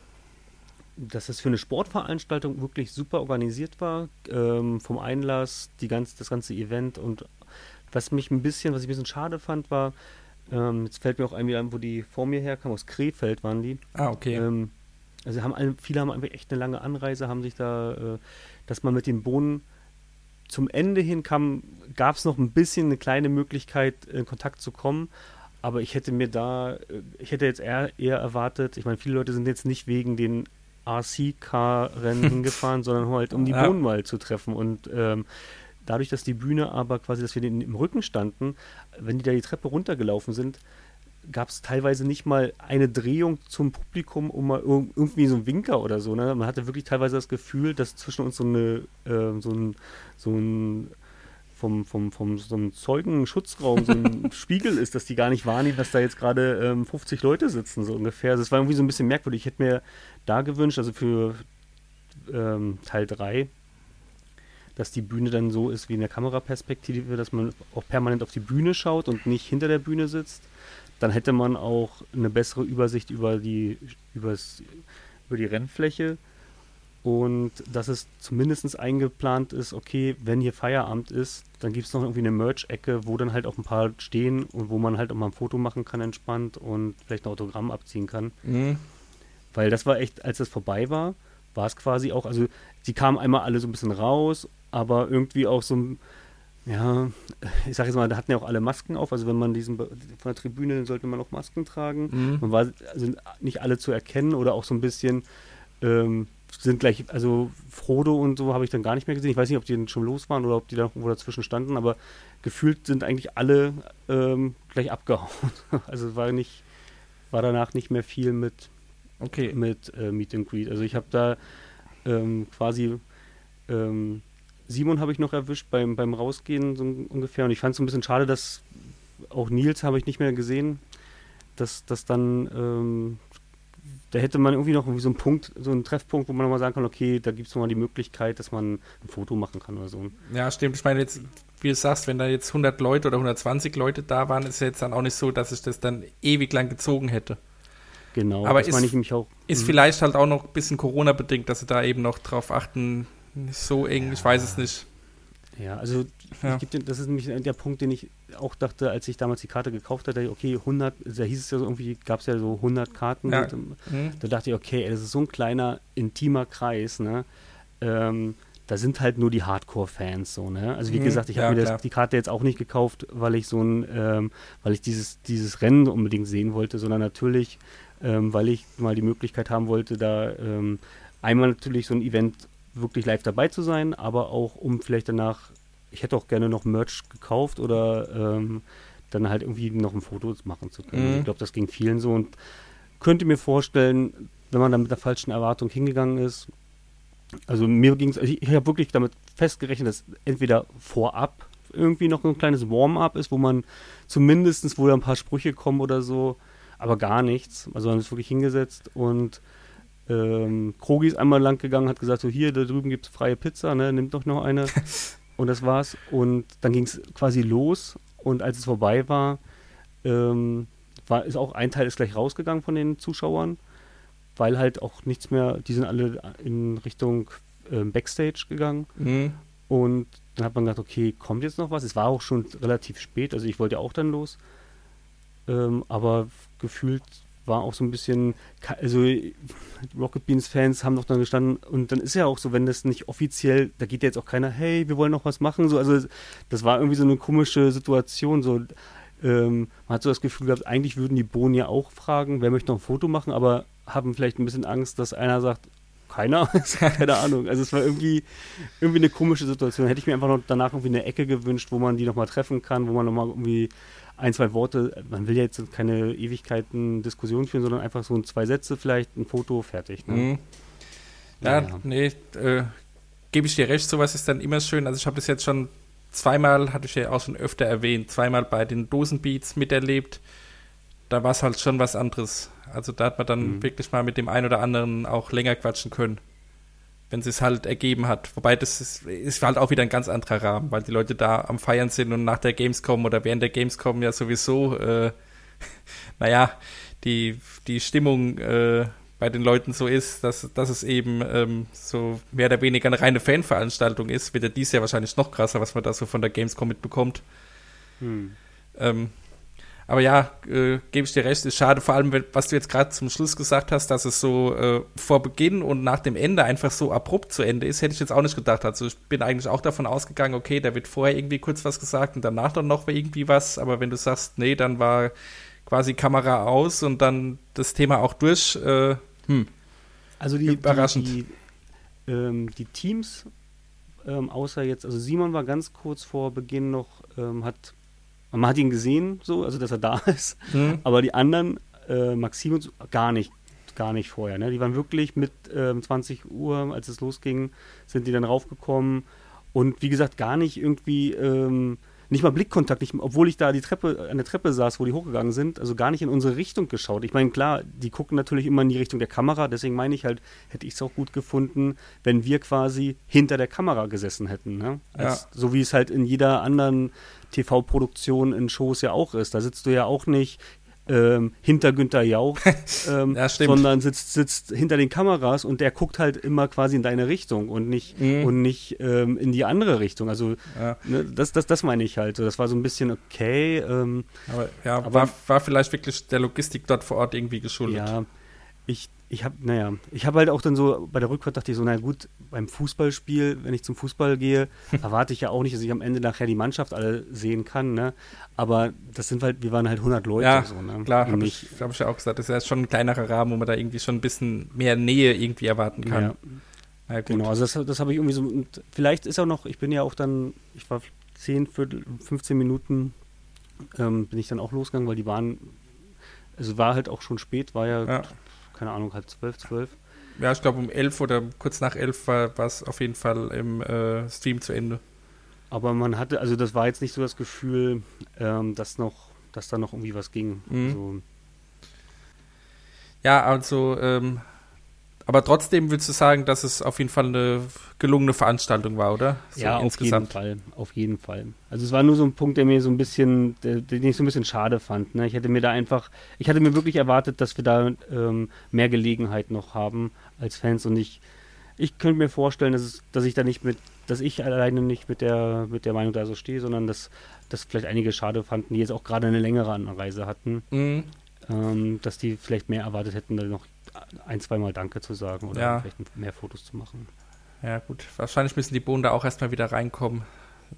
dass es für eine Sportveranstaltung wirklich super organisiert war. Ähm, vom Einlass, die ganz, das ganze Event und was mich ein bisschen, was ich ein bisschen schade fand, war, ähm, jetzt fällt mir auch ein, wieder an, wo die vor mir herkamen, aus Krefeld waren die. Ah, okay. Ähm, also haben alle, viele haben einfach echt eine lange Anreise, haben sich da, äh, dass man mit den Bohnen zum Ende hin kam, gab es noch ein bisschen eine kleine Möglichkeit, in Kontakt zu kommen. Aber ich hätte mir da, äh, ich hätte jetzt eher, eher erwartet, ich meine, viele Leute sind jetzt nicht wegen den RC-Car-Rennen hingefahren, sondern halt, um die Ja. Bohnen mal zu treffen. Und ähm, dadurch, dass die Bühne aber quasi, dass wir im Rücken standen, wenn die da die Treppe runtergelaufen sind, gab es teilweise nicht mal eine Drehung zum Publikum, um mal irg- irgendwie so einen Winker oder so. Ne? Man hatte wirklich teilweise das Gefühl, dass zwischen uns so eine, äh, so ein, so ein vom, vom, vom so einem Zeugenschutzraum so ein Spiegel ist, dass die gar nicht wahrnehmen, dass da jetzt gerade ähm, 50 Leute sitzen, so ungefähr. Also es war irgendwie so ein bisschen merkwürdig. Ich hätte mir da gewünscht, also für ähm, Teil 3, dass die Bühne dann so ist wie in der Kameraperspektive, dass man auch permanent auf die Bühne schaut und nicht hinter der Bühne sitzt. Dann hätte man auch eine bessere Übersicht über die, übers, über die Rennfläche und dass es zumindest eingeplant ist, okay, wenn hier Feierabend ist, dann gibt es noch irgendwie eine Merch-Ecke, wo dann halt auch ein paar stehen und wo man halt auch mal ein Foto machen kann entspannt und vielleicht ein Autogramm abziehen kann. Mhm. Weil das war echt, als das vorbei war, war es quasi auch, also die kamen einmal alle so ein bisschen raus, aber irgendwie auch so, ein- ja, ich sag jetzt mal, da hatten ja auch alle Masken auf, also wenn man diesen, von der Tribüne, dann sollte man auch Masken tragen. Mhm. Man war also nicht alle zu erkennen oder auch so ein bisschen, ähm, sind gleich, also Frodo und so habe ich dann gar nicht mehr gesehen. Ich weiß nicht, ob die dann schon los waren oder ob die da irgendwo dazwischen standen, aber gefühlt sind eigentlich alle ähm, gleich abgehauen. Also war nicht, war danach nicht mehr viel mit Okay. mit äh, Meet and Greet. Also ich habe da ähm, quasi ähm, Simon habe ich noch erwischt beim, beim Rausgehen so un- ungefähr und ich fand es so ein bisschen schade, dass auch Nils habe ich nicht mehr gesehen, dass das dann ähm, da hätte man irgendwie noch irgendwie so einen Punkt, so einen Treffpunkt, wo man nochmal sagen kann, okay, da gibt es nochmal die Möglichkeit, dass man ein Foto machen kann oder so. Ja, stimmt. Ich meine, jetzt, wie du sagst, wenn da jetzt 100 Leute oder 120 Leute da waren, ist ja jetzt dann auch nicht so, dass ich das dann ewig lang gezogen hätte. Genau, Aber das ist- meine ich nämlich auch. Ist Mhm. vielleicht halt auch noch ein bisschen Corona-bedingt, dass sie da eben noch drauf achten. Nicht so eng, ich weiß es nicht. Ja, also Ja. dir, das ist nämlich der Punkt, den ich auch dachte, als ich damals die Karte gekauft hatte, okay, 100, da hieß es ja so irgendwie, gab es ja so 100 Karten. Ja. Und, ähm, Hm? da dachte ich, okay, ey, das ist so ein kleiner, intimer Kreis, ne? Ähm, da sind halt nur die Hardcore-Fans so, ne? Also wie Mhm, gesagt, ich ja, habe mir klar. das, die Karte jetzt auch nicht gekauft, weil ich so ein, ähm, weil ich dieses, dieses Rennen unbedingt sehen wollte, sondern natürlich, ähm, weil ich mal die Möglichkeit haben wollte, da ähm, einmal natürlich so ein Event wirklich live dabei zu sein, aber auch um vielleicht danach, ich hätte auch gerne noch Merch gekauft oder ähm, dann halt irgendwie noch ein Foto machen zu können. Mhm. Ich glaube, das ging vielen so und könnte mir vorstellen, wenn man da mit der falschen Erwartung hingegangen ist, also mir ging es, ich, ich habe wirklich damit festgerechnet, dass entweder vorab irgendwie noch ein kleines Warm-up ist, wo man zumindestens wo da ein paar Sprüche kommen oder so, aber gar nichts. Also man ist wirklich hingesetzt und ähm, Krogi ist einmal lang gegangen, hat gesagt, so hier, da drüben gibt es freie Pizza, ne, nimmt doch noch eine. und das war's. Und dann ging es quasi los und als es vorbei war, ähm, war, ist auch ein Teil ist gleich rausgegangen von den Zuschauern, weil halt auch nichts mehr, die sind alle in Richtung ähm, Backstage gegangen Hm? und dann hat man gedacht, okay, kommt jetzt noch was? Es war auch schon relativ spät, also ich wollte ja auch dann los. Ähm, aber gefühlt war auch so ein bisschen, also Rocket Beans Fans haben doch dann gestanden und dann ist ja auch so, wenn das nicht offiziell, da geht ja jetzt auch keiner, hey, wir wollen noch was machen, so, also das war irgendwie so eine komische Situation, so, ähm, man hat so das Gefühl gehabt, eigentlich würden die Bohnen ja auch fragen, wer möchte noch ein Foto machen, aber haben vielleicht ein bisschen Angst, dass einer sagt, keiner, keine Ahnung, also es war irgendwie, irgendwie eine komische Situation. Hätte ich mir einfach noch danach irgendwie eine Ecke gewünscht, wo man die nochmal treffen kann, wo man nochmal irgendwie ein, zwei Worte, man will ja jetzt keine Ewigkeiten Diskussion führen, sondern einfach so ein, zwei Sätze, vielleicht ein Foto, fertig. Ne? Hm? Ja, Naja. nee, äh, gebe ich dir recht, sowas ist dann immer schön. Also ich habe das jetzt schon zweimal, hatte ich ja auch schon öfter erwähnt, zweimal bei den Dosenbeats miterlebt. Da war es halt schon was anderes. Also da hat man dann Mhm. wirklich mal mit dem einen oder anderen auch länger quatschen können. Wenn es halt ergeben hat. Wobei das ist, ist halt auch wieder ein ganz anderer Rahmen, weil die Leute da am Feiern sind und nach der Gamescom oder während der Gamescom ja sowieso, äh, naja, die, die Stimmung äh, bei den Leuten so ist, dass, dass es eben ähm, so mehr oder weniger eine reine Fanveranstaltung ist, wird ja dies Jahr wahrscheinlich noch krasser, was man da so von der Gamescom mitbekommt. Hm. Ähm, aber ja, äh, gebe ich dir recht, ist schade, vor allem, was du jetzt gerade zum Schluss gesagt hast, dass es so äh, vor Beginn und nach dem Ende einfach so abrupt zu Ende ist, hätte ich jetzt auch nicht gedacht. Also ich bin eigentlich auch davon ausgegangen, okay, da wird vorher irgendwie kurz was gesagt und danach dann noch irgendwie was, aber wenn du sagst, nee, dann war quasi Kamera aus und dann das Thema auch durch, äh, hm. Also die, Überraschend. die, die, ähm, die Teams, ähm, außer jetzt, also Simon war ganz kurz vor Beginn noch, ähm, hat, man hat ihn gesehen, so, also dass er da ist, Hm. aber die anderen, äh, Maxim und so, gar nicht, gar nicht vorher, ne? Die waren wirklich mit ähm, 20 Uhr, als es losging, sind die dann raufgekommen und wie gesagt, gar nicht irgendwie, ähm, nicht mal Blickkontakt, nicht, obwohl ich da die Treppe, an der Treppe saß, wo die hochgegangen sind, also gar nicht in unsere Richtung geschaut. Ich meine, klar, die gucken natürlich immer in die Richtung der Kamera, deswegen meine ich halt, hätte ich es auch gut gefunden, wenn wir quasi hinter der Kamera gesessen hätten. Ne? Als, So wie es halt in jeder anderen TV-Produktion in Shows ja auch ist. Da sitzt du ja auch nicht ähm, hinter Günther Jauch, ähm, Ja, sondern sitzt, sitzt hinter den Kameras und der guckt halt immer quasi in deine Richtung und nicht, Mhm. und nicht ähm, in die andere Richtung. Also Ja. ne, das, das, das meine ich halt. Das war so ein bisschen okay. Ähm, Aber ja, Aber- war, war vielleicht wirklich der Logistik dort vor Ort irgendwie geschuldet. ja, ich, ich habe, naja, ich habe halt auch dann so, bei der Rückfahrt dachte ich so, na gut, beim Fußballspiel, wenn ich zum Fußball gehe, erwarte ich ja auch nicht, dass ich am Ende nachher die Mannschaft alle sehen kann, ne? Aber das sind halt, wir waren halt 100 Leute. Ja, so, ne? Klar, habe ich, hab ich ja auch gesagt, das ist ja schon ein kleinerer Rahmen, wo man da irgendwie schon ein bisschen mehr Nähe irgendwie erwarten kann. Ja, gut. genau, also das, das habe ich irgendwie so, und vielleicht ist auch noch, ich bin ja auch dann, ich war 10, Viertel, 15 Minuten, ähm, bin ich dann auch losgegangen, weil die waren, also war halt auch schon spät, war ja, Ja. Keine Ahnung, halb zwölf, zwölf. Ja, ich glaube um elf oder kurz nach elf war es auf jeden Fall im äh, Stream zu Ende. Aber man hatte, also das war jetzt nicht so das Gefühl, ähm, dass noch, dass da noch irgendwie was ging. Mhm. Also, Ja, also, ähm, aber trotzdem willst du sagen, dass es auf jeden Fall eine gelungene Veranstaltung war, oder? So ja, auf jeden Fall, auf jeden Fall. Also es war nur so ein Punkt, der mir so ein bisschen, den ich so ein bisschen schade fand. Ne? Ich hätte mir da einfach, ich hatte mir wirklich erwartet, dass wir da ähm, mehr Gelegenheit noch haben als Fans und ich, ich könnte mir vorstellen, dass, es, dass ich da nicht mit, dass ich alleine nicht mit der, mit der Meinung da so stehe, sondern dass das vielleicht einige schade fanden, die jetzt auch gerade eine längere Anreise hatten, Mhm. ähm, dass die vielleicht mehr erwartet hätten, da noch ein, zweimal Danke zu sagen oder Ja. vielleicht mehr Fotos zu machen. Ja, gut. Wahrscheinlich müssen die Bohnen da auch erstmal wieder reinkommen.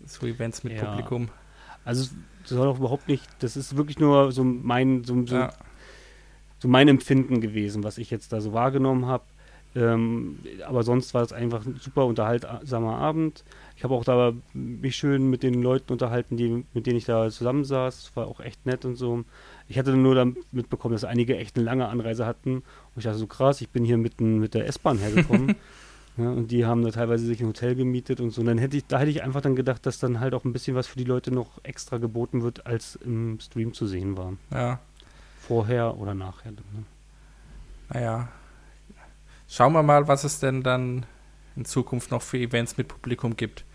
So Events mit Ja. Publikum. Also es soll auch überhaupt nicht, das ist wirklich nur so mein, so, so, Ja. so mein Empfinden gewesen, was ich jetzt da so wahrgenommen habe. Ähm, aber sonst war es einfach ein super unterhaltsamer Abend. Ich habe auch da mich schön mit den Leuten unterhalten, die, mit denen ich da zusammensaß. Es war auch echt nett und so. Ich hatte nur dann mitbekommen, dass einige echt eine lange Anreise hatten. Und ich dachte so krass, ich bin hier mit, n- mit der S-Bahn hergekommen. ja, und die haben da teilweise sich ein Hotel gemietet und so. Und dann hätte ich, da hätte ich einfach dann gedacht, dass dann halt auch ein bisschen was für die Leute noch extra geboten wird, als im Stream zu sehen war. Ja. Vorher oder nachher. Ne? Naja. Schauen wir mal, was es denn dann in Zukunft noch für Events mit Publikum gibt.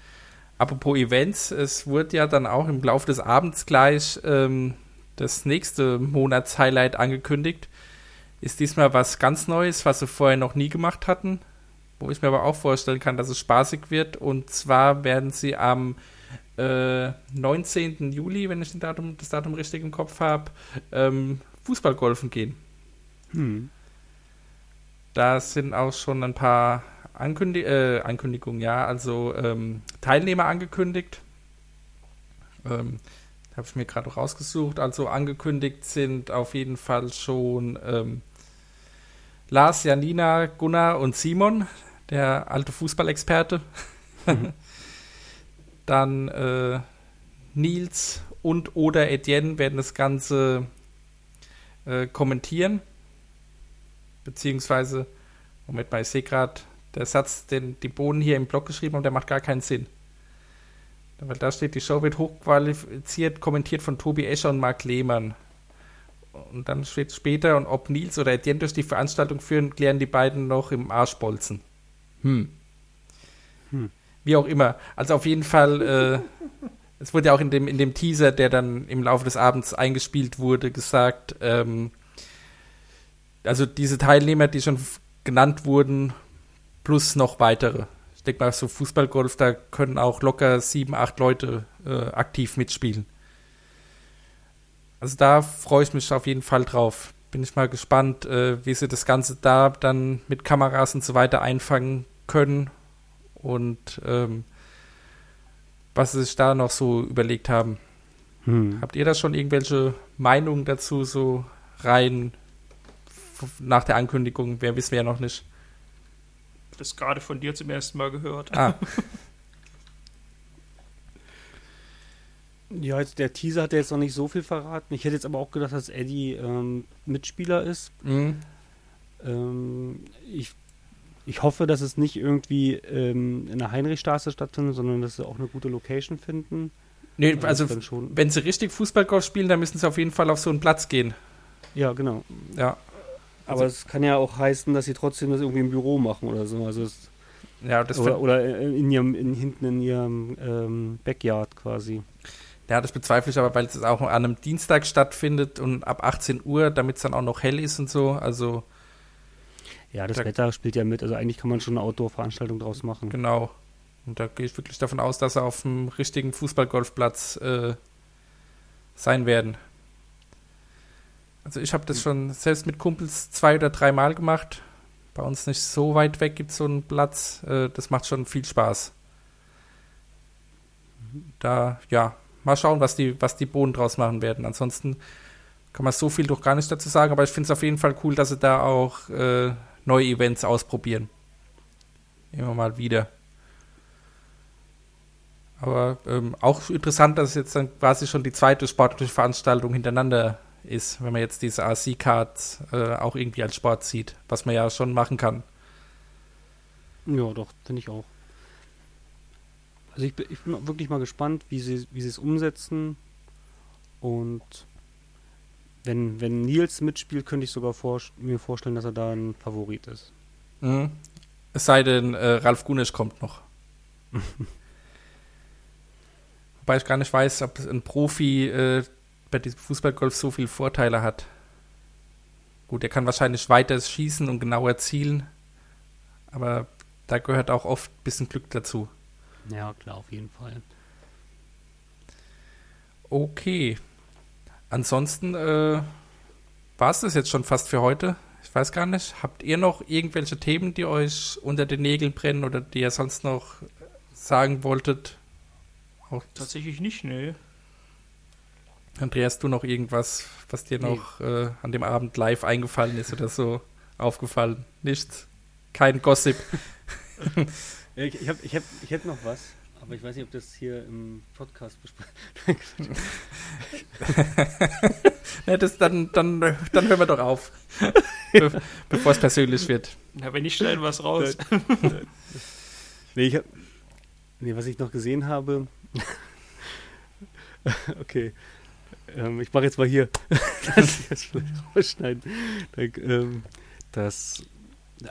Apropos Events, es wurde ja dann auch im Laufe des Abends gleich ähm, das nächste Monatshighlight angekündigt. Ist diesmal was ganz Neues, was sie vorher noch nie gemacht hatten, wo ich mir aber auch vorstellen kann, dass es spaßig wird. Und zwar werden sie am äh, 19. Juli, wenn ich Datum, das Datum richtig im Kopf habe, ähm, Fußballgolfen gehen. Hm. Da sind auch schon ein paar Ankündig äh, Ankündigungen, ja, also ähm, Teilnehmer angekündigt. Ähm, habe ich mir gerade rausgesucht. Also angekündigt sind auf jeden Fall schon ähm, Lars, Janina, Gunnar und Simon, der alte Fußballexperte. Dann äh, Nils und oder Etienne werden das Ganze äh, kommentieren. Beziehungsweise, Moment mal, ich sehe gerade, der Satz, den die Bohnen hier im Blog geschrieben haben, der macht gar keinen Sinn. Weil da steht, die Show wird hochqualifiziert, kommentiert von Tobi Escher und Marc Lehmann. Und dann steht später, und ob Nils oder Etienne durch die Veranstaltung führen, klären die beiden noch im Arschbolzen. Hm. Hm. Wie auch immer. Also auf jeden Fall, äh, es wurde ja auch in dem, in dem Teaser, der dann im Laufe des Abends eingespielt wurde, gesagt, ähm, also diese Teilnehmer, die schon genannt wurden, plus noch weitere. Ich denke mal, so Fußballgolf, da können auch locker sieben, acht Leute äh, aktiv mitspielen. Also da freue ich mich auf jeden Fall drauf. Bin ich mal gespannt, äh, wie sie das Ganze da dann mit Kameras und so weiter einfangen können und ähm, was sie sich da noch so überlegt haben. Hm. Habt ihr da schon irgendwelche Meinungen dazu, so rein nach der Ankündigung? Wer wissen wir ja noch nicht. Das gerade von dir zum ersten Mal gehört. Ah, Ja, jetzt der Teaser hat ja jetzt noch nicht so viel verraten. Ich hätte jetzt aber auch gedacht, dass Eddie ähm, Mitspieler ist. mh, Ähm, ich, ich hoffe, dass es nicht irgendwie ähm, in der Heinrichstraße stattfindet, sondern dass sie auch eine gute Location finden. nee, also schon. wenn sie richtig Fußballgolf spielen, dann müssen sie auf jeden Fall auf so einen Platz gehen. Ja, genau. Ja, Aber es kann ja auch heißen, dass sie trotzdem das irgendwie im Büro machen oder so. Also es, ja das, oder, oder in ihrem, in, hinten in ihrem ähm, Backyard quasi. ja, das bezweifle ich aber, weil es auch an einem Dienstag stattfindet und ab 18 Uhr, damit es dann auch noch hell ist und so. Also Ja, das Da- Wetter spielt ja mit. Also eigentlich kann man schon eine Outdoor-Veranstaltung draus machen. genau. Und da gehe ich wirklich davon aus, dass sie auf dem richtigen Fußballgolfplatz äh, sein werden. Also ich habe das schon selbst mit Kumpels zwei oder dreimal gemacht. Bei uns nicht so weit weg gibt es so einen Platz. Äh, das macht schon viel Spaß. Da, ja, mal schauen, was die, was die Bohnen draus machen werden. Ansonsten kann man so viel doch gar nicht dazu sagen, aber ich finde es auf jeden Fall cool, dass sie da auch äh, neue Events ausprobieren. Immer mal wieder. Aber ähm, auch interessant, dass jetzt dann quasi schon die zweite sportliche Veranstaltung hintereinander ist, wenn man jetzt diese RC-Cards äh, auch irgendwie als Sport sieht, was man ja schon machen kann. Ja, doch, finde ich auch. Also ich bin, ich bin wirklich mal gespannt, wie sie, wie sie es umsetzen. Und wenn, wenn Nils mitspielt, könnte ich sogar vor, mir vorstellen, dass er da ein Favorit ist. Mhm. Es sei denn, äh, Ralf Gunisch kommt noch. Wobei ich gar nicht weiß, ob ein Profi äh, bei diesem Fußballgolf so viele Vorteile hat. Gut, er kann wahrscheinlich weiter schießen und genauer zielen, aber da gehört auch oft ein bisschen Glück dazu. Ja, klar, auf jeden Fall. Okay. Ansonsten äh, war es das jetzt schon fast für heute. Ich weiß gar nicht. Habt ihr noch irgendwelche Themen, die euch unter den Nägeln brennen oder die ihr sonst noch sagen wolltet? Auch Tatsächlich nicht, nee. Andreas, du noch irgendwas, was dir Nee. noch äh, an dem Abend live eingefallen ist oder so aufgefallen? Nichts? Kein Gossip? Ich, ich, hab, ich, hab, ich hätte noch was, aber ich weiß nicht, ob das hier im Podcast besprochen Ne, das, dann, dann, dann hören wir doch auf. Be bevor es persönlich wird. Na, wenn nicht, schneiden es raus. Nee, ich hab, nee, was ich noch gesehen habe. okay. Ähm, ich mache jetzt mal hier. das jetzt vielleicht rausschneiden. Ähm, dass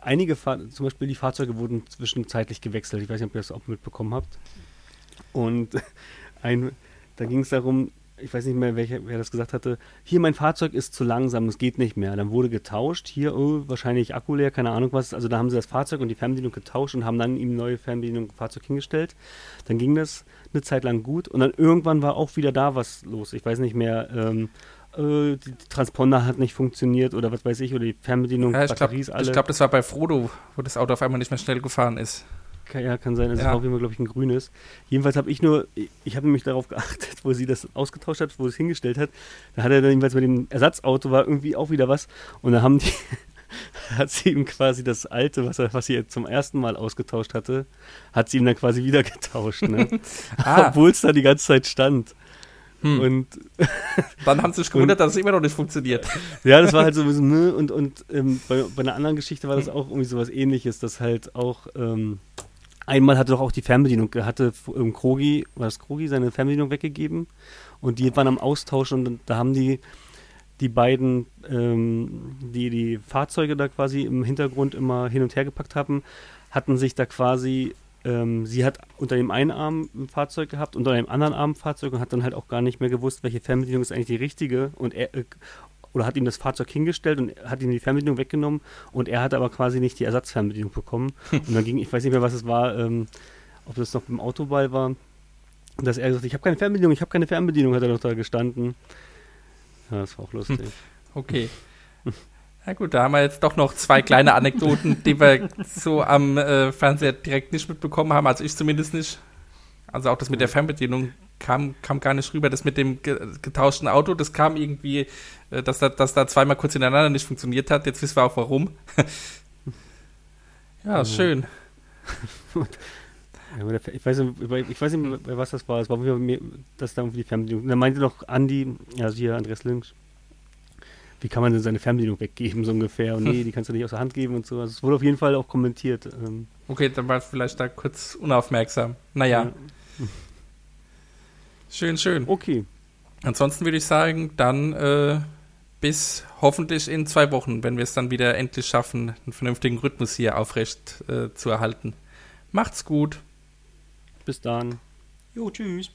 einige Fahr zum Beispiel die Fahrzeuge wurden zwischenzeitlich gewechselt. Ich weiß nicht, ob ihr das auch mitbekommen habt. Und ein, da ging es darum, ich weiß nicht mehr, welcher, wer das gesagt hatte, hier mein Fahrzeug ist zu langsam, es geht nicht mehr. Dann wurde getauscht, hier, oh, wahrscheinlich Akku leer, keine Ahnung was. Also da haben sie das Fahrzeug und die Fernbedienung getauscht und haben dann ihm neue Fernbedienung im Fahrzeug hingestellt. Dann ging das eine Zeit lang gut und dann irgendwann war auch wieder da was los. Ich weiß nicht mehr, ähm, äh, die Transponder hat nicht funktioniert oder was weiß ich, oder die Fernbedienung, Ja, ich glaube, Batterie ist alle. glaub, das war bei Frodo, wo das Auto auf einmal nicht mehr schnell gefahren ist. Kann, ja, kann sein, dass es Ja. war auf jeden Fall, glaube ich, ein grünes. Jedenfalls habe ich nur, ich, habe nämlich darauf geachtet, wo sie das ausgetauscht hat, wo sie es hingestellt hat. Da hat er dann jedenfalls bei dem Ersatzauto war irgendwie auch wieder was. Und da haben die, hat sie ihm quasi das alte, was, er, was sie zum ersten Mal ausgetauscht hatte, hat sie ihm dann quasi wieder getauscht. Ne? Ah, Obwohl es da die ganze Zeit stand. hm. Und dann haben sie sich gewundert, dass es immer noch nicht funktioniert. ja, das war halt so ein bisschen, ne? Und, und ähm, bei, bei einer anderen Geschichte war das auch irgendwie so was ähnliches, dass halt auch, ähm, einmal hatte doch auch die Fernbedienung, hatte ähm, Krogi, war das Krogi, seine Fernbedienung weggegeben und die waren am Austausch und da haben die die beiden, ähm, die die Fahrzeuge da quasi im Hintergrund immer hin und her gepackt haben, hatten sich da quasi, ähm, sie hat unter dem einen Arm ein Fahrzeug gehabt, unter dem anderen Arm ein Fahrzeug und hat dann halt auch gar nicht mehr gewusst, welche Fernbedienung ist eigentlich die richtige und er, äh, oder hat ihm das Fahrzeug hingestellt und hat ihm die Fernbedienung weggenommen und er hatte aber quasi nicht die Ersatzfernbedienung bekommen. und dann ging, ich weiß nicht mehr, was es war, ähm, ob das noch beim Autoball war, dass er gesagt hat, ich habe keine Fernbedienung, ich habe keine Fernbedienung, hat er doch da gestanden. Ja, das war auch lustig. Okay. Na gut, da haben wir jetzt doch noch zwei kleine Anekdoten, die wir so am äh, Fernseher direkt nicht mitbekommen haben. Also ich zumindest nicht. Also auch das mit der Fernbedienung kam, kam gar nicht rüber. Das mit dem ge getauschten Auto, das kam irgendwie, dass, da, dass da zweimal kurz hintereinander nicht funktioniert hat. Jetzt wissen wir auch warum. ja, schön. Ja, aber der, ich, weiß nicht, ich weiß nicht, was das war. Es war mir- das da irgendwie die Fernbedienung. Und dann meinte noch Andi, also hier Andreas Links, wie kann man denn seine Fernbedienung weggeben, so ungefähr? Und nee, die kannst du nicht aus der Hand geben und so. Also es wurde auf jeden Fall auch kommentiert. Ähm, Okay, dann war ich vielleicht da kurz unaufmerksam. Naja, schön, schön. Okay. Ansonsten würde ich sagen, dann äh, bis hoffentlich in zwei Wochen, wenn wir es dann wieder endlich schaffen, einen vernünftigen Rhythmus hier aufrecht äh, zu erhalten. Macht's gut. Bis dann. Jo, tschüss.